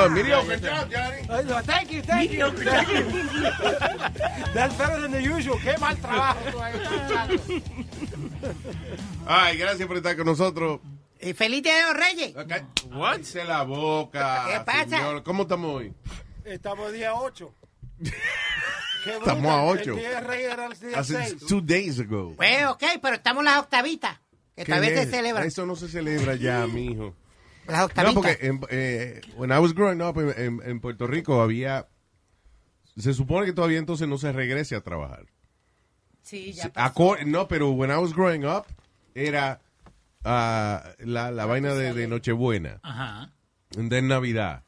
Well, mediocre job, Johnny. Thank you, thank you. Thank you. That's better than the usual. Qué mal trabajo. Ay, gracias por estar con nosotros. Y feliz día de los Reyes. What? Cállese la boca. ¿Qué pasa? señor. ¿Cómo estamos hoy? Estamos día 8. Estamos a ocho. El día de Rey era el día Hace 6. two days ago. Pues, ok, pero estamos en las octavitas. Que ¿Qué todavía se es? celebran. Eso no se celebra ya, mijo. Las No, octavitas. porque en, eh, when I was growing up en, en- en Puerto Rico había... Se supone que todavía entonces no se regrese a trabajar. Sí, ya pasó. acor- no, pero when I was growing up era ah, la, la vaina de, de Nochebuena, Ajá. de Navidad.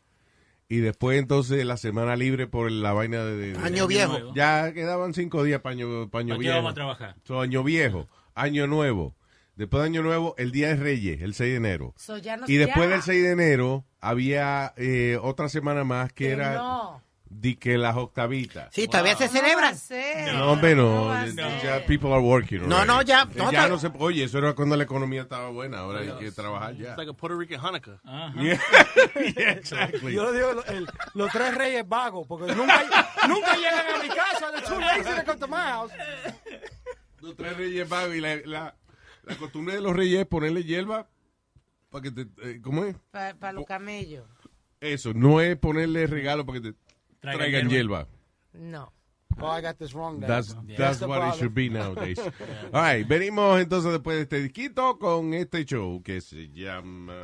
Y después entonces la semana libre por la vaina de... de- de- Año viejo. nuevo. Ya quedaban cinco días para año, pa' año ¿Para qué viejo. vamos a trabajar? So, año viejo, año nuevo. Después de año nuevo, el día de Reyes, el 6 de enero. So, ya no Y después ya. del 6 de enero había eh, otra semana más que Que era no. di que las octavitas. Sí, todavía se celebran. No, hombre, no. va a ya- people are working. No, already. no, ya- no, ya no se, oye, eso era cuando la economía estaba buena. Ahora hay que trabajar ya. It's like a Puerto Rican Hanukkah. Yeah, yeah, exactly. Yo digo lo- el- los tres reyes vagos, porque nunca, nunca llegan a mi casa. The two lazy to come to my house. Los tres reyes vagos y la, la, la costumbre de los reyes es ponerle hierba para que te... eh, ¿Cómo es? Para los camellos. Eso, no es ponerle regalo para que te Traigan traigan hierba. hierba. No. Oh, I got this wrong. then. That's, Yeah. that's the what it problem. should be nowadays. All right, venimos entonces después de este disquito con este show que se llama...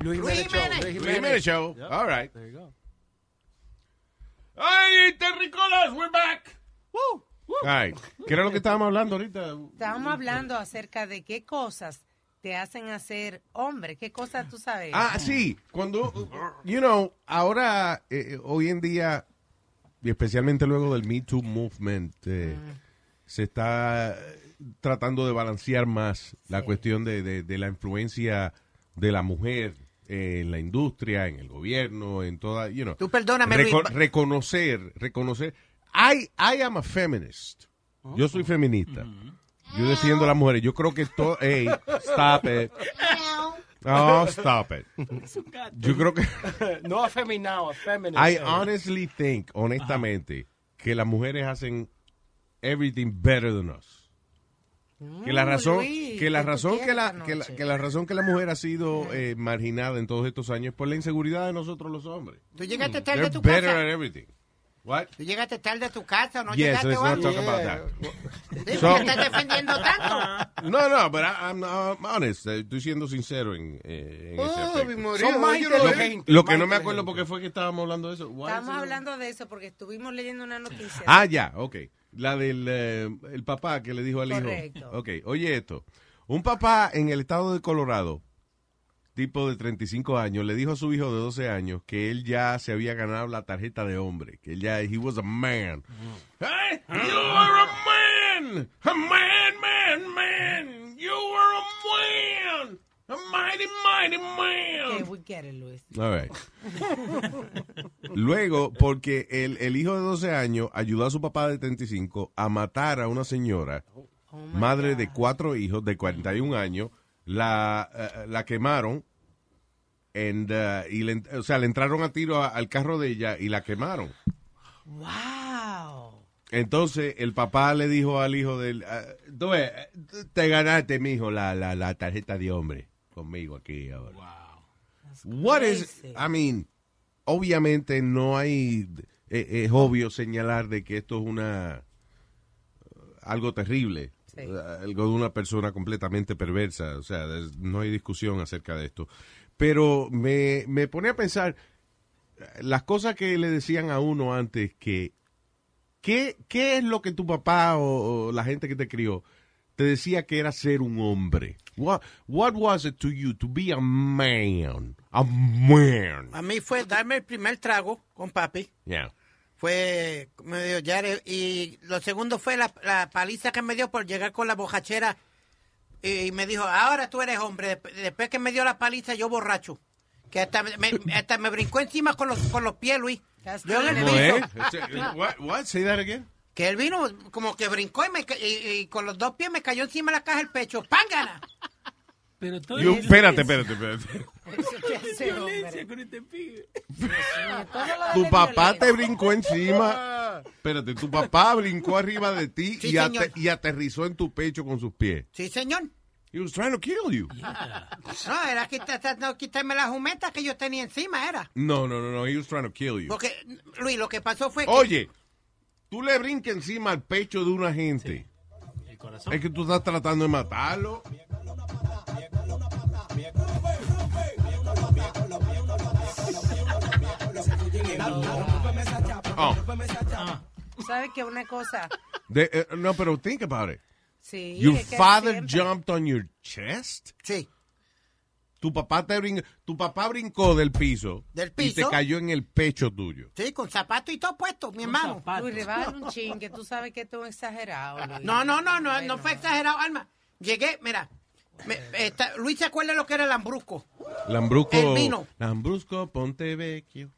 Luis Jiménez Show. Luis Jiménez Show. Yep. All right. There you go. ¡Ay, Terricolas, we're back! Woo, Ay, ¿qué era lo que estábamos hablando ahorita? Estábamos hablando acerca de qué cosas te hacen hacer hombre. ¿Qué cosas tú sabes? Ah, sí, cuando, you know, ahora, eh, hoy en día, y especialmente luego del Me Too Movement, eh, se está tratando de balancear más la cuestión de, de- de la influencia de la mujer en la industria, en el gobierno, en toda, you know. Tú perdóname, Reco- Luis. reconocer, reconocer. I, I am a feminist. Yo soy feminista. Yo defiendo a las mujeres. Yo creo que todo. Hey, stop it. Oh, stop it. Yo creo que. No afeminado, feminine. I honestly think, honestamente, que las mujeres hacen everything better than us. Que la Mm, razón, Luis, que la ¿qué tú razón que la, que la, que la razón que la mujer ha sido eh, marginada en todos estos años es por la inseguridad de nosotros los hombres. Tú llegaste tarde They're a tu better casa. What? Tú llegaste tarde a tu casa o no Yes, llegaste let's o not talk about that. Sí, So- estás defendiendo tanto. No, no, pero I'm, I'm honest. eh, Estoy siendo sincero en, eh, en ese Oh, aspecto. mi María, Son más no- inteligentes. Lo que no me acuerdo porque fue que estábamos hablando de eso. It- hablando de eso porque estuvimos leyendo una noticia. Ah, ya, ok. La del eh, el papá que le dijo al Correcto. hijo. Ok, oye esto. Un papá en el estado de Colorado, tipo de 35 años, le dijo a su hijo de 12 años que él ya se había ganado la tarjeta de hombre, que él ya, he was a man. Hey, you are a man! A man, man, man! You are a man! A mighty, mighty man! Okay, we get it, Luis. All right. Luego, porque el, el hijo de 12 años ayudó a su papá de 35 a matar a una señora, Oh my madre God. de cuatro hijos de 41 años, la, eh, la quemaron and, uh, y le, o sea, le entraron a tiro a- al carro de ella y la quemaron. Wow. Entonces el papá le dijo al hijo del, ves, te ganaste, mijo, la, la, la tarjeta de hombre conmigo aquí ahora. What is. I mean, obviamente no hay, eh, es obvio señalar de que esto es una, algo terrible, Sí. eh, algo de una persona completamente perversa, o sea, no hay discusión acerca de esto. Pero me, me pone a pensar las cosas que le decían a uno antes que ¿qué, qué es lo que tu papá o, o la gente que te crió te decía que era ser un hombre? What, what was it to you to be a man? A man. A mí fue darme el primer trago con papi. Yeah. Fue, me dio ya, y lo segundo fue la, la paliza que me dio por llegar con la bojachera. Y me dijo, ahora tú eres hombre. Desp- Después que me dio la paliza, yo borracho. Que hasta me, hasta me brincó encima con los, con los pies, Luis. Yo en el good. ¿Cómo es? piso. What, what? Say that again. Que él vino como que brincó y, me, y, y con los dos pies me cayó encima de la caja del pecho. ¡Pángana! Pero todo You- espérate, es espérate, espérate. Violencia con este pibe. Lo Tu papá te brincó encima. Espérate, tu papá brincó arriba de ti Sí, y, ate- y aterrizó en tu pecho con sus pies. Sí, señor. He was trying to kill you. No, era quitar- tratando de quitarme la jumeta que yo tenía encima, era. No, no, no, no. He was trying to kill you. Porque, Luis, lo que pasó fue que... Oye, tú le brincas encima al pecho de una gente. El corazón. Es que tú estás tratando de matarlo. Oh, ¿Sabes qué? Una cosa. de- eh, no, pero think about it. Sí. Your que father siempre- jumped on your chest. Sí. Tu papá te brin- tu papá brincó del piso, Del y te piso. cayó en el pecho tuyo. Sí, con zapatos y todo puesto, mi hermano. Luis, rebájale un chin, que tú sabes que esto es exagerado. Luis. No, no, no, no, Bueno. no fue exagerado, Alma. Llegué, mira, me- esta- Luis se acuerda lo que era el lambrusco. Lambrusco. El vino. Lambrusco Pontevecchio.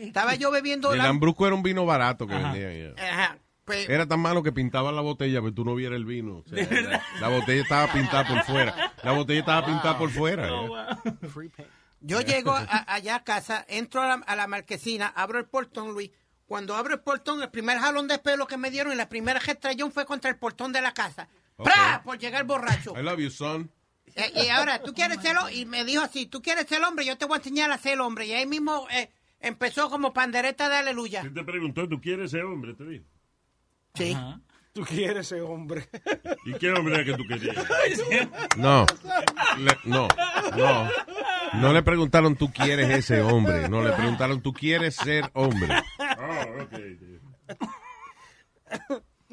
Estaba yo bebiendo El Lambrusco era un vino barato que vendían. ya. Ajá, pues, Era tan malo que pintaba la botella, pero tú no vieras el vino. O sea, la, la botella estaba pintada por fuera. La botella estaba pintada por fuera. ya. yo llego a- allá a casa, entro a la, a la marquesina, abro el portón, Luis. Cuando abro el portón, el primer jalón de pelo que me dieron y la primera gestrayón fue contra el portón de la casa. ¡Pra! Por llegar borracho. I love you, son. Eh, y ahora, ¿tú quieres ser hombre? Y me dijo así, ¿tú quieres ser hombre? Yo te voy a enseñar a ser hombre. Y ahí mismo eh, empezó como pandereta de aleluya. Él te preguntó, ¿tú quieres ser hombre? Te dijo. Sí. Tú quieres ser hombre. ¿Y qué hombre era que tú querías? No. Le- no. No. No le preguntaron, ¿tú quieres ese hombre? No, le preguntaron, ¿tú quieres ser hombre? Ah, ok.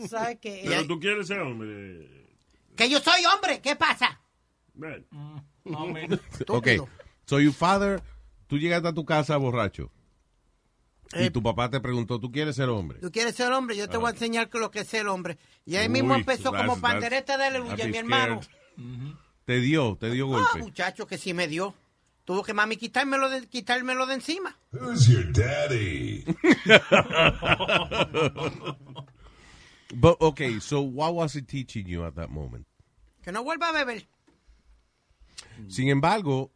¿Sabes qué? Pero tú quieres ser hombre. Que yo soy hombre, ¿qué pasa? Bueno, Más o menos. Ok. So your father, tú llegaste a tu casa borracho. Y Eh, tu papá te preguntó, ¿tú quieres ser hombre? Tú quieres ser hombre, yo te voy a enseñar que lo que es ser hombre. Y ahí mismo empezó como pandereta de aleluya, mi hermano. Te dio, te dio Ah, golpe. muchacho, que sí me dio. Tuvo que mami quitármelo de, quitármelo de encima. Who's your daddy? But, okay, so what was he teaching you at that moment? Que no vuelva a beber. Sin embargo,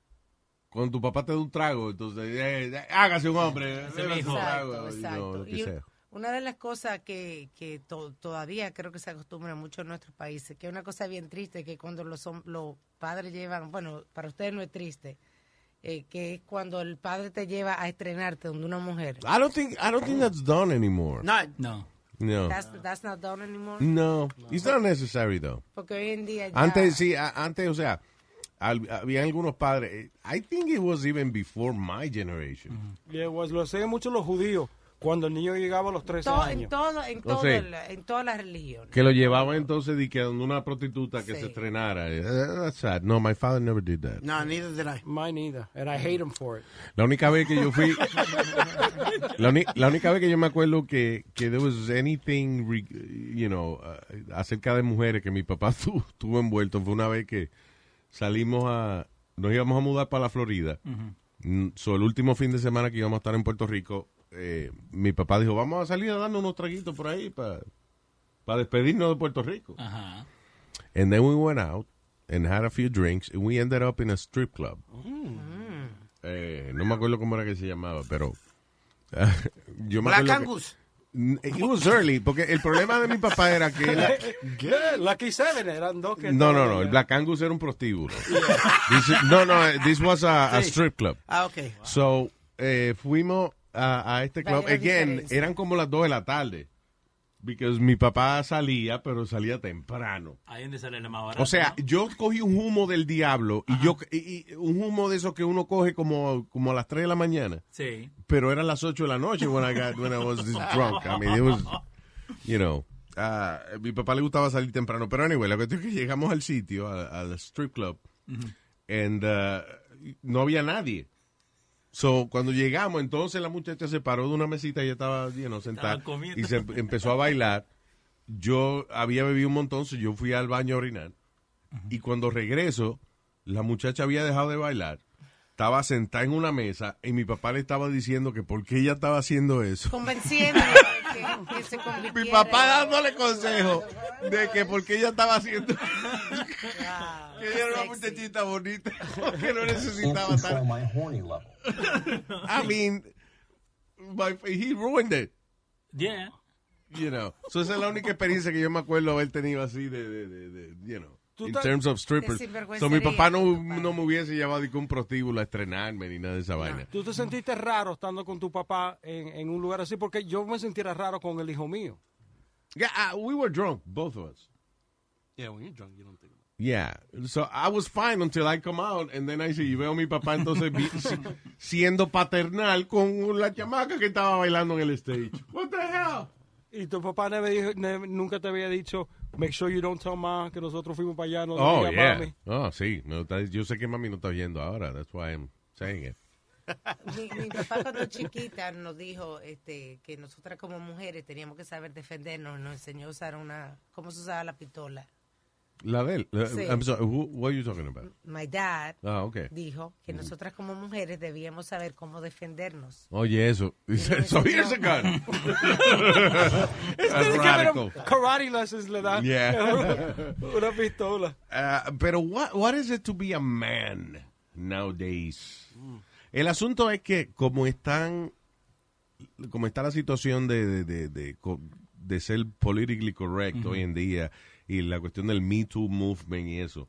cuando tu papá te da un trago, entonces, eh, eh, hágase un hombre. Mijo. un trago, Exacto, exacto. know, lo que Y sea. una de las cosas que, que to- todavía creo que se acostumbra mucho en nuestros países, que es una cosa bien triste, que cuando los, los padres llevan, bueno, para ustedes no es triste, eh, que es cuando el padre te lleva a estrenarte donde una mujer. I don't think, I don't think that's done anymore. No, No. No. That's, that's not done anymore. No, it's not necessary though. Porque hoy en día ya... Antes, sí, antes, o sea, al- había algunos padres. I think it was even before my generation. Yeah, was- lo hacían mucho los judíos cuando el niño llegaba a los 13 To- años. en todo, en todo, el- en todas las religiones. Que lo llevaban entonces de que donde una prostituta que Sí. se estrenara. Eh, That's sad. No, my father never did that. no, neither did I. Mine either. And I hate him for it. La única vez que yo fui, la, la única vez que yo me acuerdo que, que there was anything, re- you know, uh, acerca de mujeres que mi papá tu- tuvo envuelto fue una vez que salimos a, nos íbamos a mudar para la Florida. Mm, so, el último fin de semana que íbamos a estar en Puerto Rico, eh, mi papá dijo, vamos a salir a darnos unos traguitos por ahí para despedirnos de Puerto Rico. Ajá. And then we went out and had a few drinks and we ended up in a strip club. Eh, no me acuerdo cómo era que se llamaba, pero yo me Black Angus. It was early, porque el problema de mi papá era que... Good. Lucky Seven eran dos que no, no, no, el. Black Angus era un prostíbulo. This is- no, no, this was a, a strip club. Ah, ok. So, eh, fuimos a, a este club. Again, eran como las 2 de la tarde. Because mi papá salía, pero salía temprano. Ahí donde sale la más barata. O sea, ¿no? yo cogí un humo del diablo y yo y- y un humo de esos que uno coge como, como a las 3 de la mañana, Sí. pero eran las 8 de la noche when I got when I was drunk. I mean, it was you know, ah, mi papá le gustaba salir temprano, pero anyway, la cuestión es que llegamos al sitio, a- al strip club, and uh, no había nadie. So, cuando llegamos, entonces la muchacha se paró de una mesita y ella estaba, you know, sentada y se em- empezó a bailar. Yo había bebido un montón, so yo fui al baño a orinar. Y cuando regreso, la muchacha había dejado de bailar. Estaba sentada en una mesa y mi papá le estaba diciendo que por qué ella estaba haciendo eso. Convenciendo que, que se Mi papá dándole consejo de que por qué ella estaba haciendo Wow, que ella era una muchachita bonita que no necesitaba tan my horny level. I mean my, he ruined it. Yeah. you know. So esa es la única experiencia que yo me acuerdo haber tenido así de, de, de, de, you know in te- terms of strippers so mi papá no, no me hubiese llevado un prostíbulo a estrenarme ni nada de esa vaina ¿Tú te sentiste raro estando con tu papá en, en un lugar así? Porque yo me sintiera raro con el hijo mío. yeah uh, we were drunk both of us Yeah, when you're drunk, you don't think about Yeah, so I was fine until I come out and then I see, y veo a mi papá entonces siendo paternal con la chamaca que estaba bailando en el stage. What the hell? Y tu papá nunca te había dicho, make sure you don't tell ma que nosotros fuimos para allá. No Oh, yeah. mami". Oh, sí. yo sé que mami no está oyendo ahora. That's why I'm saying it. Mi, mi papá cuando chiquita nos dijo este, que nosotras como mujeres teníamos que saber defendernos. Nos enseñó a usar una, cómo se usaba la pistola. La de él. La- Sí. I'm sorry, who- what are you talking about? My dad Ah, okay. dijo que nosotras como mujeres debíamos saber cómo defendernos. Oye, eso. Dice, so here's a gun. Karate lessons le da. Yeah. una pistola. Uh, pero what, what is it to be a man nowadays? El asunto es que como están como está la situación de, de, de, de de ser politically correct hoy en día y la cuestión del Me Too movement y eso,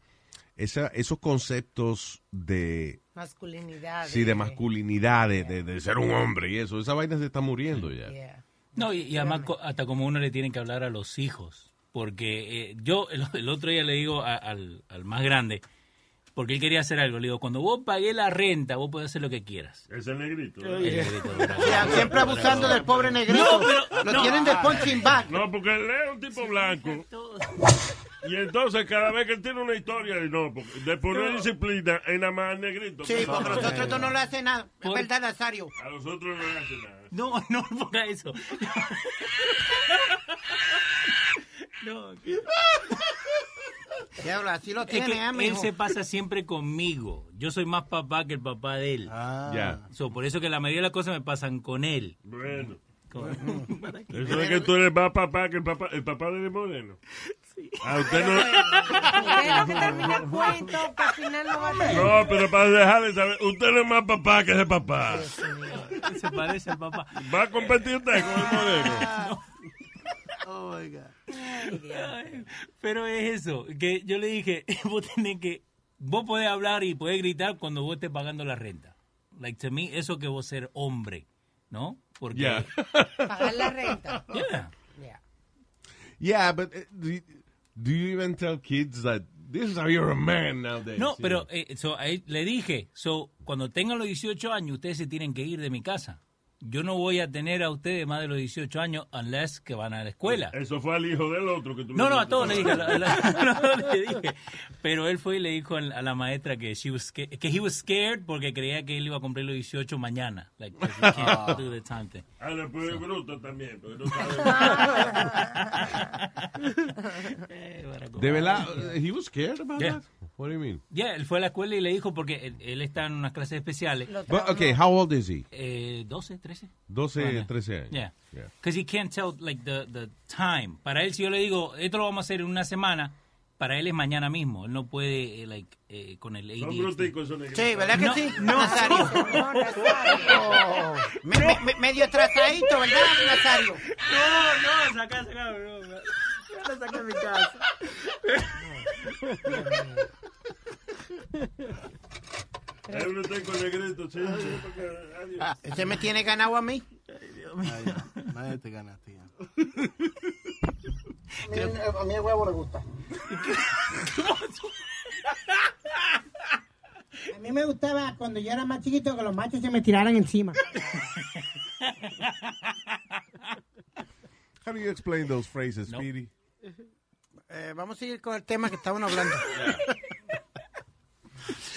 esa, esos conceptos de Masculinidad. sí de masculinidad, de, de- de ser un hombre y eso, esa vaina se está muriendo ya. Yeah. No, y, y además co- hasta como uno le tiene que hablar a los hijos. Porque eh, yo el, el otro día le digo a- al, al más grande, porque él quería hacer algo, le digo, cuando vos pagué la renta, vos podés hacer lo que quieras. Es el negrito. El negrito, siempre abusando del pobre negrito. Lo tienen de punching bag. No, porque él es un tipo blanco. Y entonces cada vez que él tiene una historia, y no, porque de poner disciplina en nada más al negrito. Sí, porque los otros dos no le hacen nada. Es Por- verdad, Nazario. A los otros no le hacen nada. No, no ponga eso. No, que- Diablo, así lo es tiene, que ¿eh, él se pasa siempre conmigo. Yo soy más papá que el papá de él. Ya. So, por eso que la mayoría de las cosas me pasan con él. Bueno. Con- Eso es que tú eres más papá que el papá, el papá de Moreno. A usted no. Tengo que terminar el cuento, que al final no va a tener. No, pero para dejar de saber, usted no es más papá que ese papá. se parece al papá. ¿Va a competir usted con el Moreno? Oh, my God. Ay, Pero es eso, que yo le dije, vos tenés que, vos podés hablar y podés gritar cuando vos estés pagando la renta. Like to me, eso que vos ser hombre, ¿no? Porque, Yeah. Pagar la renta. Yeah. Yeah. Yeah, but uh, do, you, do you even tell kids that this is how you're a man nowadays? No, pero eh, so, ahí le dije, so, cuando tengan los 18 años, ustedes se tienen que ir de mi casa. Yo no voy a tener a ustedes más de los 18 años unless que van a la escuela. Eso fue al hijo del otro que tú No, le no, a todos le dije, a la- a la- a todos le dije. Pero él fue y le dijo a la maestra que she was sca- que he was scared porque creía que él iba a cumplir los 18 mañana. Like, can't do the time thing. Ah, después es bruto también, porque no Eh, Barack De verdad, he was scared about Yeah. that? What do you mean? Yeah, él fue a la escuela y le dijo porque él, él está en unas clases especiales. But, okay, how old is he? Eh, 12, 13. 12, Bueno. 13 años. Yeah. Yeah. Because he can't tell like the, the time. Para él, si yo le digo, esto lo vamos a hacer en una semana, para él es mañana mismo. Él no puede, eh, like, eh, con el Son ADHD. bruticos esos negritos. Sí, ¿verdad que No, sí? no. Nazario. No, Nazario. Me- me- me- medio atrasadito, ¿verdad, Nazario? No, no, saca, saca, no, no. Ya lo saqué de mi casa. Ahí uno está con negrito, sí, adiós. Ese me tiene ganado a mí. Ay, ya. Nadie te ganaste ya. A mí el huevo le gusta. A mí me gustaba cuando yo era más chiquito que los machos se me tiraran encima. How do you explain those phrases, No. Speedy? Eh, vamos a seguir con el tema que estaban hablando.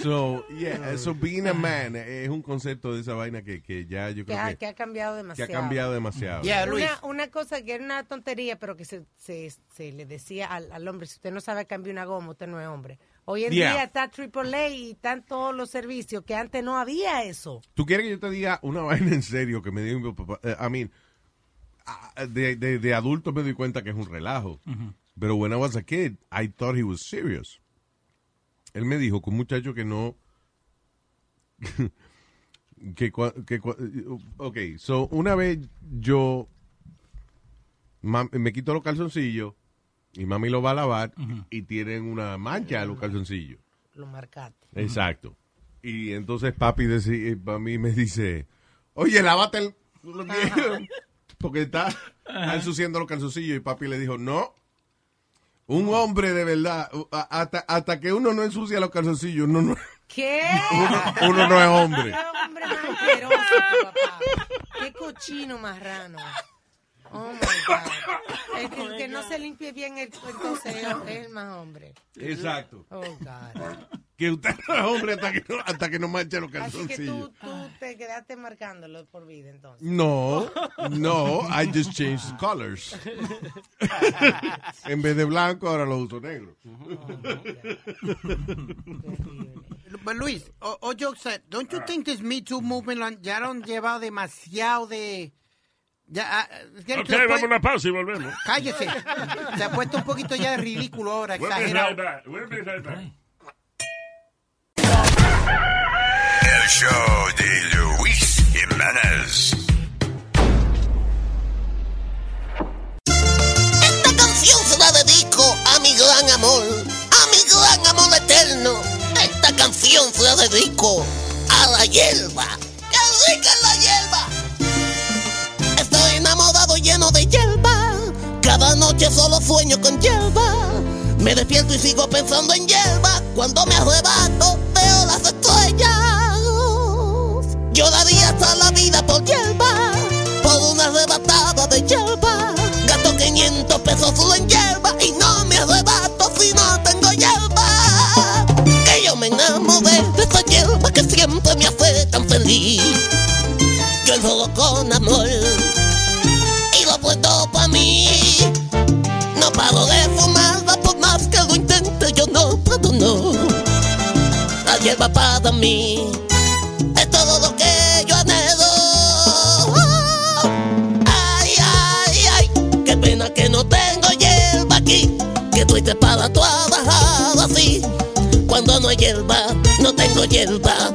So, yeah, so being a man es un concepto de esa vaina que, que ya yo Que creo que, que ha cambiado que demasiado. ha cambiado demasiado. Yeah, Luis. Una, una cosa que era una tontería, pero que se, se, se le decía al, al hombre, si usted no sabe cambiar una goma, usted no es hombre. Hoy en Yeah. día está AAA y están todos los servicios, que antes no había eso. ¿Tú quieres que yo te diga una vaina en serio que me dio mi papá? Eh, I mean, de, de, de adulto me doy cuenta que es un relajo. Pero when I was a kid, I thought he was serious. Él me dijo que un muchacho que no... que, que ok, so una vez yo mam- me quito los calzoncillos y mami lo va a lavar y tienen una mancha los calzoncillos. Lo marcaste. Exacto. Y entonces papi deci- para mí me dice, oye, lávate el... lo que-" Porque está está ensuciando los calzoncillos y papi le dijo, no. Un hombre de verdad, hasta, hasta que uno no ensucia los calzoncillos, uno no, ¿Qué? uno, uno no es hombre. Qué hombre más asqueroso, papá. Qué cochino marrano. Oh my God. El que, el que no se limpie bien, el, entonces es es el más hombre. Exacto. Oh God. Que usted no es hombre hasta que no, hasta que no manche los Así que calzoncillos. tú, tú te quedaste marcándolo por vida, entonces. No, no, I just changed the colors. en vez de blanco, ahora lo uso negro. But Luis, o, o jokes said, don't you think this Me Too movement ya lo han llevado demasiado de... Ya, ah, que Ok, vamos a una pausa y volvemos. Cállese. Se ha puesto un poquito ya de ridículo ahora, We'll be right exagerado. back. We'll be right back. El show de Luis Jiménez. Esta canción se la dedico a mi gran amor, a mi gran amor eterno. Esta canción se la dedico a la hierba. ¡Qué rica es la hierba! Estoy enamorado lleno de hierba. Cada noche solo sueño con hierba. Me despierto y sigo pensando en hierba. Cuando me arrebato veo las estrellas. Yo daría hasta la vida por hierba. Por una arrebatada de hierba. Gasto 500 pesos solo en hierba. Y no me arrebato si no tengo hierba. Que yo me enamoré de esa hierba que siempre me hace tan feliz. Yo solo con amor y lo puesto pa' mí. No paro de fumarla por más que lo intente, yo no puedo, no. La hierba para mí que triste para trabajar así. Cuando no hay hierba, no tengo hierba.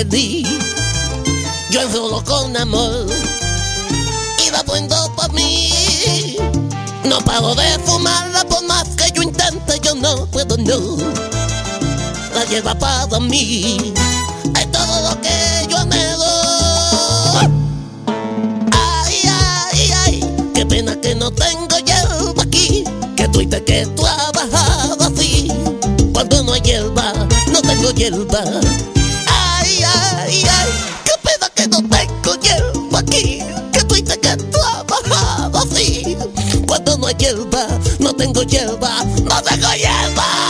Yo enrolo con amor y la prendo para mí. No paro de fumarla por más que yo intente, yo no puedo, no. La hierba para mí es todo lo que yo anhelo. Ay, ay, ay, qué pena que no tengo hierba aquí, que tuviste que trabajar así. Cuando no hay hierba, no tengo hierba. No tengo hierba, no tengo hierba.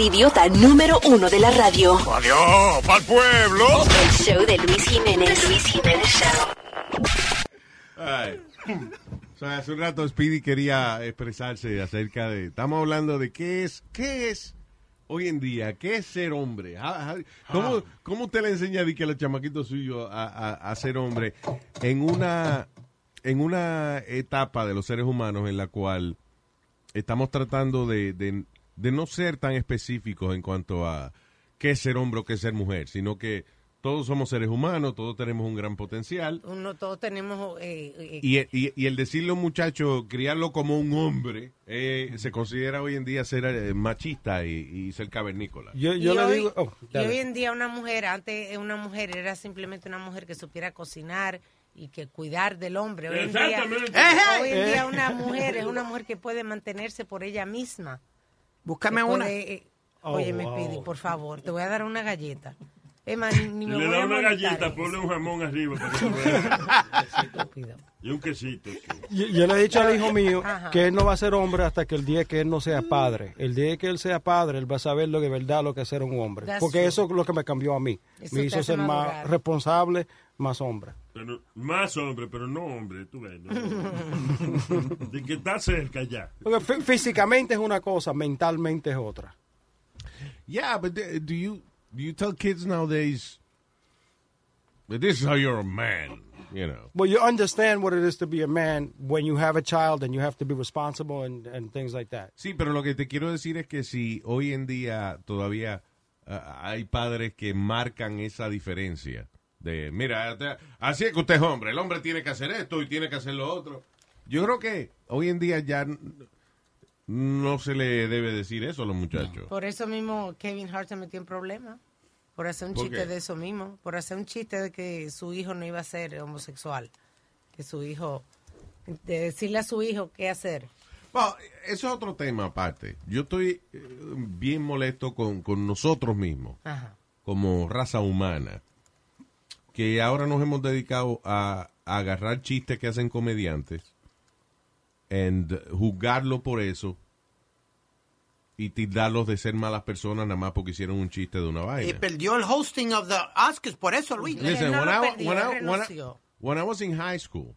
El idiota número uno de la radio. Adiós, pa'l pueblo. El show de Luis Jiménez. Luis Jiménez Show. Ay. O sea, hace un rato Speedy quería expresarse acerca de. Estamos hablando de qué es, qué es hoy en día, qué es ser hombre. Ah, ah, ¿Cómo, cómo usted le enseña a, que a los chamaquitos suyos a, a- a ser hombre en una, en una etapa de los seres humanos en la cual estamos tratando de, de- de no ser tan específicos en cuanto a qué es ser hombre o qué es ser mujer, sino que todos somos seres humanos, todos tenemos un gran potencial. Uno, todos tenemos... eh, eh, Y, y- y el decirle a un muchacho, criarlo como un hombre, eh, se considera hoy en día ser eh, machista y, y ser cavernícola. Yo, y yo le hoy, digo. oh, y hoy en día una mujer, antes una mujer era simplemente una mujer que supiera cocinar y que cuidar del hombre. Hoy en día, Exactamente. hoy en día una mujer es una mujer que puede mantenerse por ella misma. Búscame una. eh, Oh, oye, me wow. pidi, por favor, te voy a dar una galleta. Ni, me le voy da a una galleta, ponle un jamón arriba para que. Y un quesito. sí. Yo, yo le he dicho al hijo mío Ajá. que él no va a ser hombre hasta que el día que él no sea padre. El día que él sea padre, él va a saber lo de verdad lo que es ser un hombre. That's Porque true. eso es lo que me cambió a mí. Eso me hizo ser más responsable, más hombre. Pero más hombre, pero no hombre, tú ves. ¿no? De que está cerca ya. Porque fí- físicamente es una cosa, mentalmente es otra. Yeah, but do you do you tell kids nowadays that this is how you're a man? You know. Well, you understand what it is to be a man when you have a child and you have to be responsible and, and things like that. Sí, pero lo que te quiero decir es que si hoy en día todavía ah, hay padres que marcan esa diferencia de, mira, te- así es que usted es hombre, el hombre tiene que hacer esto y tiene que hacer lo otro. Yo creo que hoy en día ya no se le debe decir eso a los muchachos. Por eso mismo Kevin Hart se metió en problemas. Por hacer un ¿Por chiste qué? de eso mismo. Por hacer un chiste de que su hijo no iba a ser homosexual. Que su hijo. De decirle a su hijo qué hacer. Bueno, eso es otro tema aparte. Yo estoy eh, bien molesto con, con nosotros mismos, Ajá. como raza humana, que ahora nos hemos dedicado a, a agarrar chistes que hacen comediantes y juzgarlo por eso y tildarlos de ser malas personas nada más porque hicieron un chiste de una Y vaina. perdió el hosting of the Oscars por eso, Luis. Listen, no when, I, perdió, when, I, él when, I, renunció. when I was in high school,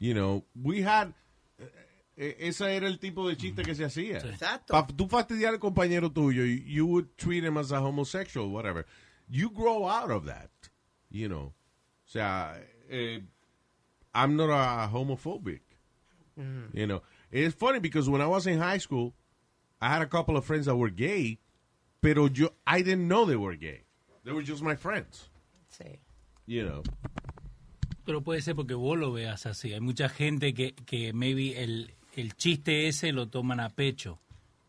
you know, we had... eh, eh, ese era el tipo de chiste que se hacía. Exacto. Pa tú fastidiar al compañero tuyo, you would treat him as a homosexual, whatever. You grow out of that, you know. O sea, eh, I'm not a homophobic, you know. It's funny because when I was in high school, I had a couple of friends that were gay, pero yo, I didn't know they were gay. They were just my friends, Sí. you know. Pero puede ser porque vos lo veas así. Hay mucha gente que, que maybe el, el chiste ese lo toman a pecho.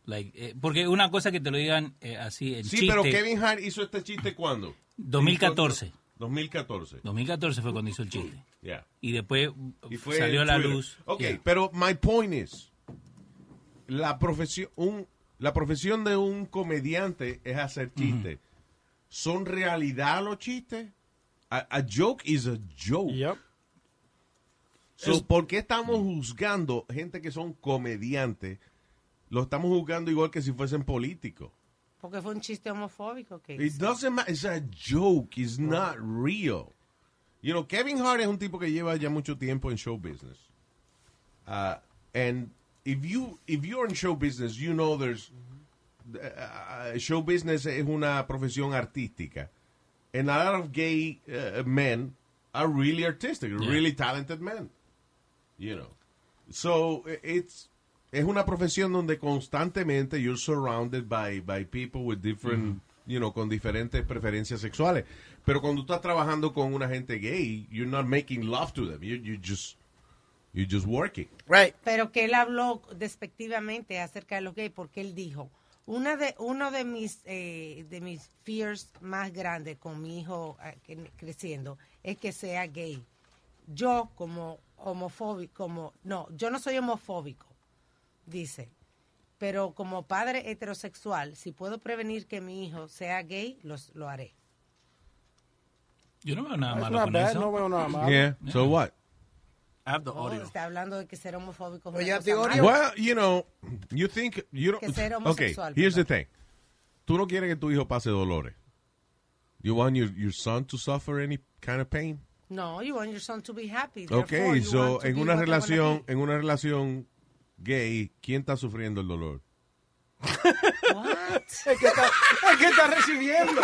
Like, eh, porque una cosa que te lo digan eh, así en Sí, chiste. pero Kevin Hart hizo este chiste cuando? 2014. 2014. 2014 fue cuando hizo el chiste. Yeah. Y después Y fue salió a la Twitter. luz. Ok, Yeah. pero my point is, la profesión, un, la profesión de un comediante es hacer chistes. ¿Son realidad los chistes? A, a joke is a joke. Yep. So, Es- ¿Por qué estamos juzgando gente que son comediantes? Lo estamos juzgando igual que si fuesen políticos. Porque fue un chiste homofóbico que It doesn't matter. It's a joke. It's not real. You know, Kevin Hart es un tipo que lleva ya mucho tiempo en show business. Uh, and if you if you're in show business, you know there's uh, show business es una profesión artística. And a lot of gay uh, men are really artistic, really talented men. You know. So it's es una profesión donde constantemente you're surrounded by, by people with different, you know, con diferentes preferencias sexuales. Pero cuando estás trabajando con una gente gay, you're not making love to them. You, you just, you're just working. Right. Pero que él habló despectivamente acerca de los gays porque él dijo, una de, uno de mis, eh, de mis fears más grandes con mi hijo eh, creciendo es que sea gay. Yo como homofóbico, como, no, yo no soy homofóbico, dice, pero como padre heterosexual, si puedo prevenir que mi hijo sea gay, los, lo haré. Yo no veo nada That's malo con bad, eso. no veo nada malo. Yeah. So what? I have the No, audio. está hablando de que ser homofóbico una ¿a ti cosa audio? mala. Well, you know, you think you don't. Que ser okay, homosexual, here's the thing. Tú no quieres que tu hijo pase dolores. You want your, your son to suffer any kind of pain? No, you want your son to be happy. Okay, therefore you so en una relación, en una relación gay, ¿quién está sufriendo el dolor? What? Es que está, que está recibiendo.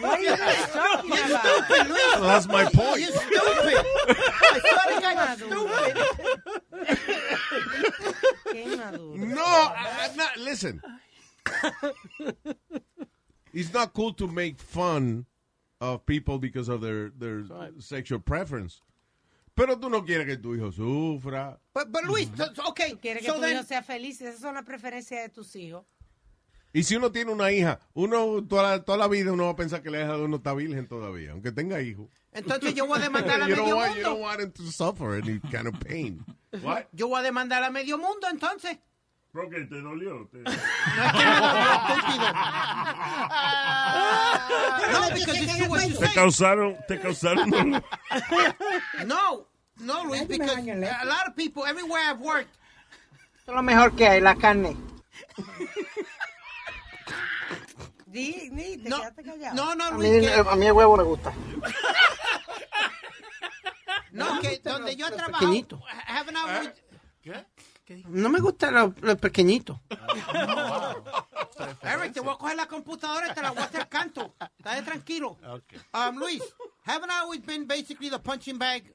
What are you guys talking about? That's my point. You stupid. I swear to God, Qué you're stupid. Qué inmaduro. No, I, I'm not. Listen, it's not cool to make fun of people because of their their sexual preference. Pero tú no quieres que tu hijo sufra. But, but Luis, so- so- okay, Quiere que tu then, hijo sea feliz. Esas son las preferencias de tus hijos. Y si uno tiene una hija, uno toda la, toda la vida uno va a pensar que la hija de uno está virgen todavía, aunque tenga hijos. entonces yo voy a demandar a medio want, you don't mundo. want him to suffer any kind of pain. What? Yo voy a demandar a medio mundo, entonces. ¿Por qué te dolió? Te- No. No, Te causaron, te causaron. No, no, Luis, because a lot of people, everywhere I've worked, Esto es lo mejor que hay, la carne. Di, ni, te No, quedaste callado. no, no, A Luis, mí, que, a mí el huevo me gusta. no, que donde yo he trabajado, pequeñito. haven't No me gustan los, los pequeñitos. Eric, te voy a coger la computadora y te la voy a hacer canto. Estate tranquilo. Um, Luis, haven't I always been basically the punching bag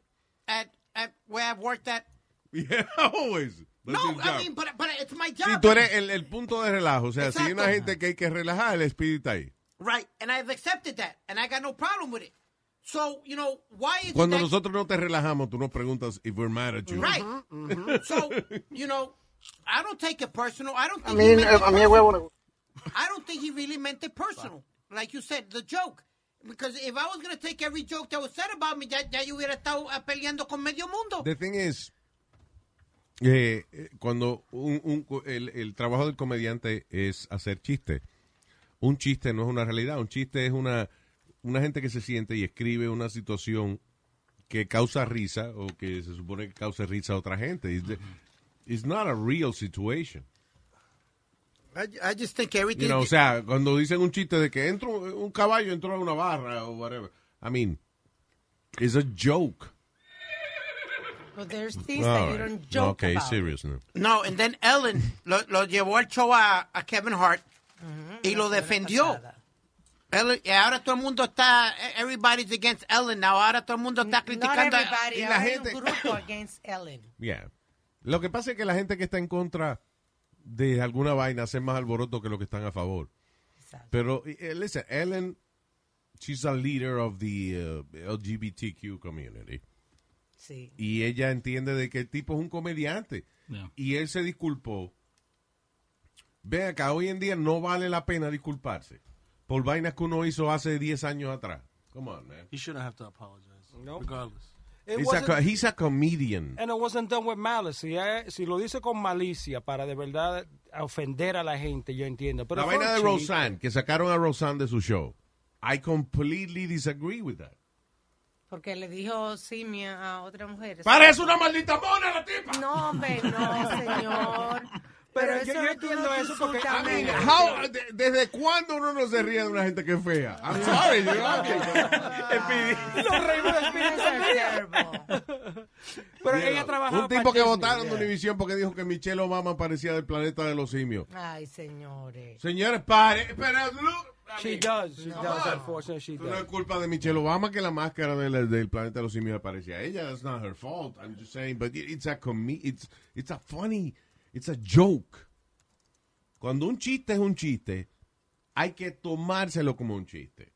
at, at where I've worked at? Yeah, always. That's No, I job. mean, but, but it's my Si job. tú eres el, el punto de relajo, o sea, si hay una gente que hay que relajar, el espíritu está ahí. Right, and I've accepted that, and I got no problem with it. So, you know, why is Cuando nosotros no te relajamos, tú nos preguntas if we're mad at you. Right. So, you know, I don't take it personal. I don't think mí, he meant it a mí el huevo. I don't think he really meant it personal. Like you said, the joke. Because if I was going to take every joke that was said about me, ya, ya yo hubiera estado eh, peleando con medio mundo. The thing is, eh, eh, cuando un, un co- el, el trabajo del comediante es hacer chiste, un chiste no es una realidad, un chiste es una, una gente que se siente y escribe una situación que causa risa o que se supone que causa risa a otra gente. It's, the- it's not a real situation. I, I just think everything... You know, o sea, cuando dicen un chiste de que entró un caballo entró a una barra o whatever. I mean, it's a joke. But there's things All that you don't joke okay, about. serious now. No, and then Ellen lo, lo llevó al show a, a Kevin Hart y lo defendió. Ellen, ahora todo el mundo está, everybody's against Ellen now. Ahora todo el mundo está Not criticando. a- everybody. y la gente- un grupo against Ellen. Yeah. Lo que pasa es que la gente que está en contra de alguna vaina hace más alboroto que los que están a favor. Pero, eh, listen, Ellen, she's a leader of the uh, LGBTQ community. Sí. Y ella entiende de que el tipo es un comediante. Yeah. Y él se disculpó. Ve acá, hoy en día no vale la pena disculparse por vainas que uno hizo hace 10 años atrás. Come on, man. He shouldn't have to apologize. No. Regardless. It He's a, he's a comedian. And it wasn't done with malice. Si, eh, si lo dice con malicia para de verdad ofender a la gente, yo entiendo. Pero la vaina de. Roseanne, que sacaron a Roseanne de su show. I completely disagree with that. Porque le dijo simia a otra mujer. ¡Parece una maldita mona la tipa! No, hombre, no, señor. Pero, Pero yo- eso yo entiendo eso porque- I mean, a How- de- ¿Desde cuándo uno no se ríe de una gente que es fea? I'm sorry. you know? Los reímos. Pero ella trabajaba Un tipo que votaron de. Univision porque dijo que Michelle Obama parecía del planeta de los simios. Ay, señores. Señores, pare. Pero, She does. She No. does, unfortunately, she no es does. culpa de Michelle Obama que la máscara del, del planeta de los simios le parecía a ella. That's not her fault. I'm just saying, but it- it's a comi it's it's a funny, it's a joke. Cuando un chiste es un chiste, hay que tomárselo como un chiste.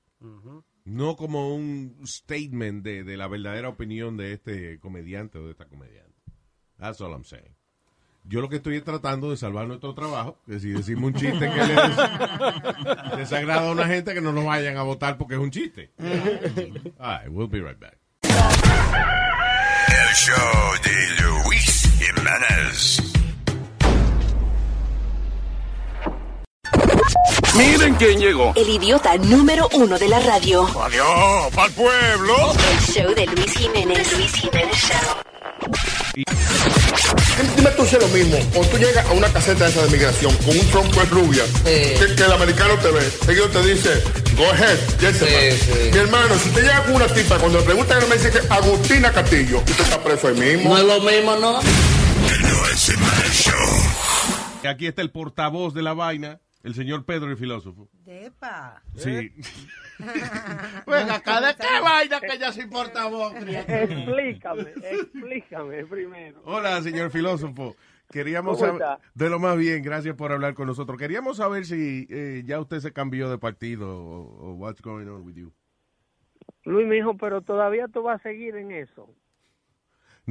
No como un statement de, de la verdadera opinión de este comediante o de esta comediante. That's all I'm saying. Yo lo que estoy es tratando de salvar nuestro trabajo, que si decimos un chiste que le des- desagrada a una gente, que no nos vayan a votar porque es un chiste. All right, we'll be right back. El show de Luis Jiménez. Miren quién llegó. El idiota número uno de la radio. Adiós, pa'l pueblo. El show de Luis Jiménez. Luis Jiménez Show. dice lo mismo. Cuando tú llegas a una caseta esa de migración con un tronco de rubia, que, que el americano te ve, ellos te dice, go ahead, gentleman. Mi hermano, si te llega con una tipa, cuando le preguntan, él me dice que Agustina Castillo, usted está preso ahí mismo. No es lo mismo, ¿no? Aquí está el portavoz de la vaina, el señor Pedro, el filósofo. Depa. Sí. Venga, acá, ¿de qué vaina que ya se importa vos, criatura? Explícame, explícame primero. Hola, señor filósofo. Queríamos ¿Cómo saber, de lo más bien, gracias por hablar con nosotros. Queríamos saber si eh, ya usted se cambió de partido o, o what's going on with you. Luis, mi hijo, pero todavía tú vas a seguir en eso.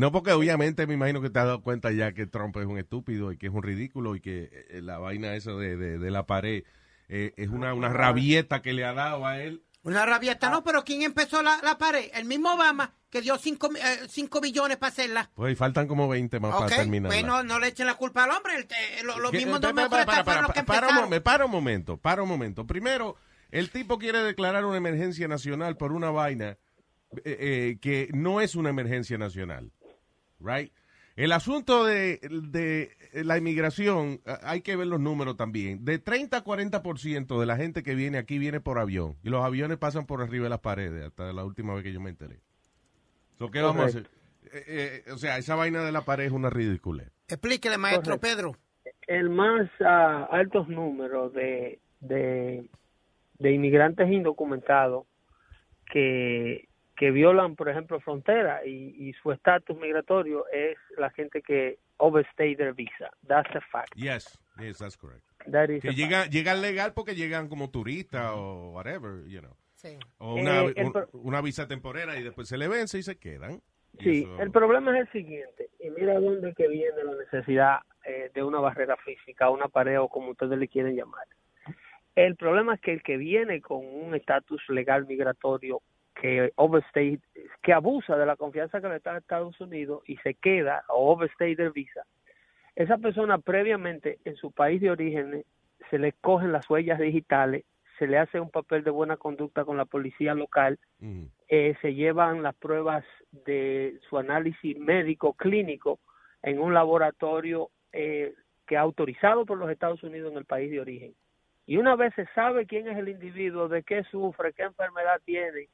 No, porque obviamente me imagino que te has dado cuenta ya que Trump es un estúpido y que es un ridículo y que eh, la vaina esa de, de- de la pared eh, es una, una rabieta que le ha dado a él. Una rabieta, no, pero ¿quién empezó la, la pared? El mismo Obama, que dio 5 billones para hacerla. Pues y faltan como 20 más Ok, para terminar. pues no, no le echen la culpa al hombre. el- eh, lo- Los mismos dos para, para, los que para, un empezaron. momen- para un momento, para un momento. Primero, el tipo quiere declarar una emergencia nacional por una vaina eh, eh, que no es una emergencia nacional. Right? El asunto de, de la inmigración, eh, hay que ver los números también. De 30 a 40% de la gente que viene aquí viene por avión. Y los aviones pasan por arriba de las paredes, hasta la última vez que yo me enteré. So, ¿Qué vamos a hacer? Eh, eh, o sea, esa vaina de la pared es una ridícula. Explíquele, maestro. Pedro. El más ah, altos números de, de, de inmigrantes indocumentados que, que violan, por ejemplo, frontera y, y su estatus migratorio es la gente que overstay their visa. That's a fact. Yes, yes, that's correct. That is Que a llega, llegan legal porque llegan como turistas o whatever, you know. Sí. O una, Eh, el un- pro- una visa temporera y después se le vence y se quedan. Y Sí, eso- el problema es el siguiente, y mira dónde que viene la necesidad eh, de una barrera física, una pared o como ustedes le quieren llamar. El problema es que el que viene con un estatus legal migratorio que overstay, que abusa de la confianza que le da Estados Unidos y se queda o overstay del visa, esa persona previamente en su país de origen se le cogen las huellas digitales, se le hace un papel de buena conducta con la policía local, Mm. eh, se llevan las pruebas de su análisis médico clínico en un laboratorio eh, que ha autorizado por los Estados Unidos en el país de origen. Y una vez se sabe quién es el individuo, de qué sufre, qué enfermedad tiene,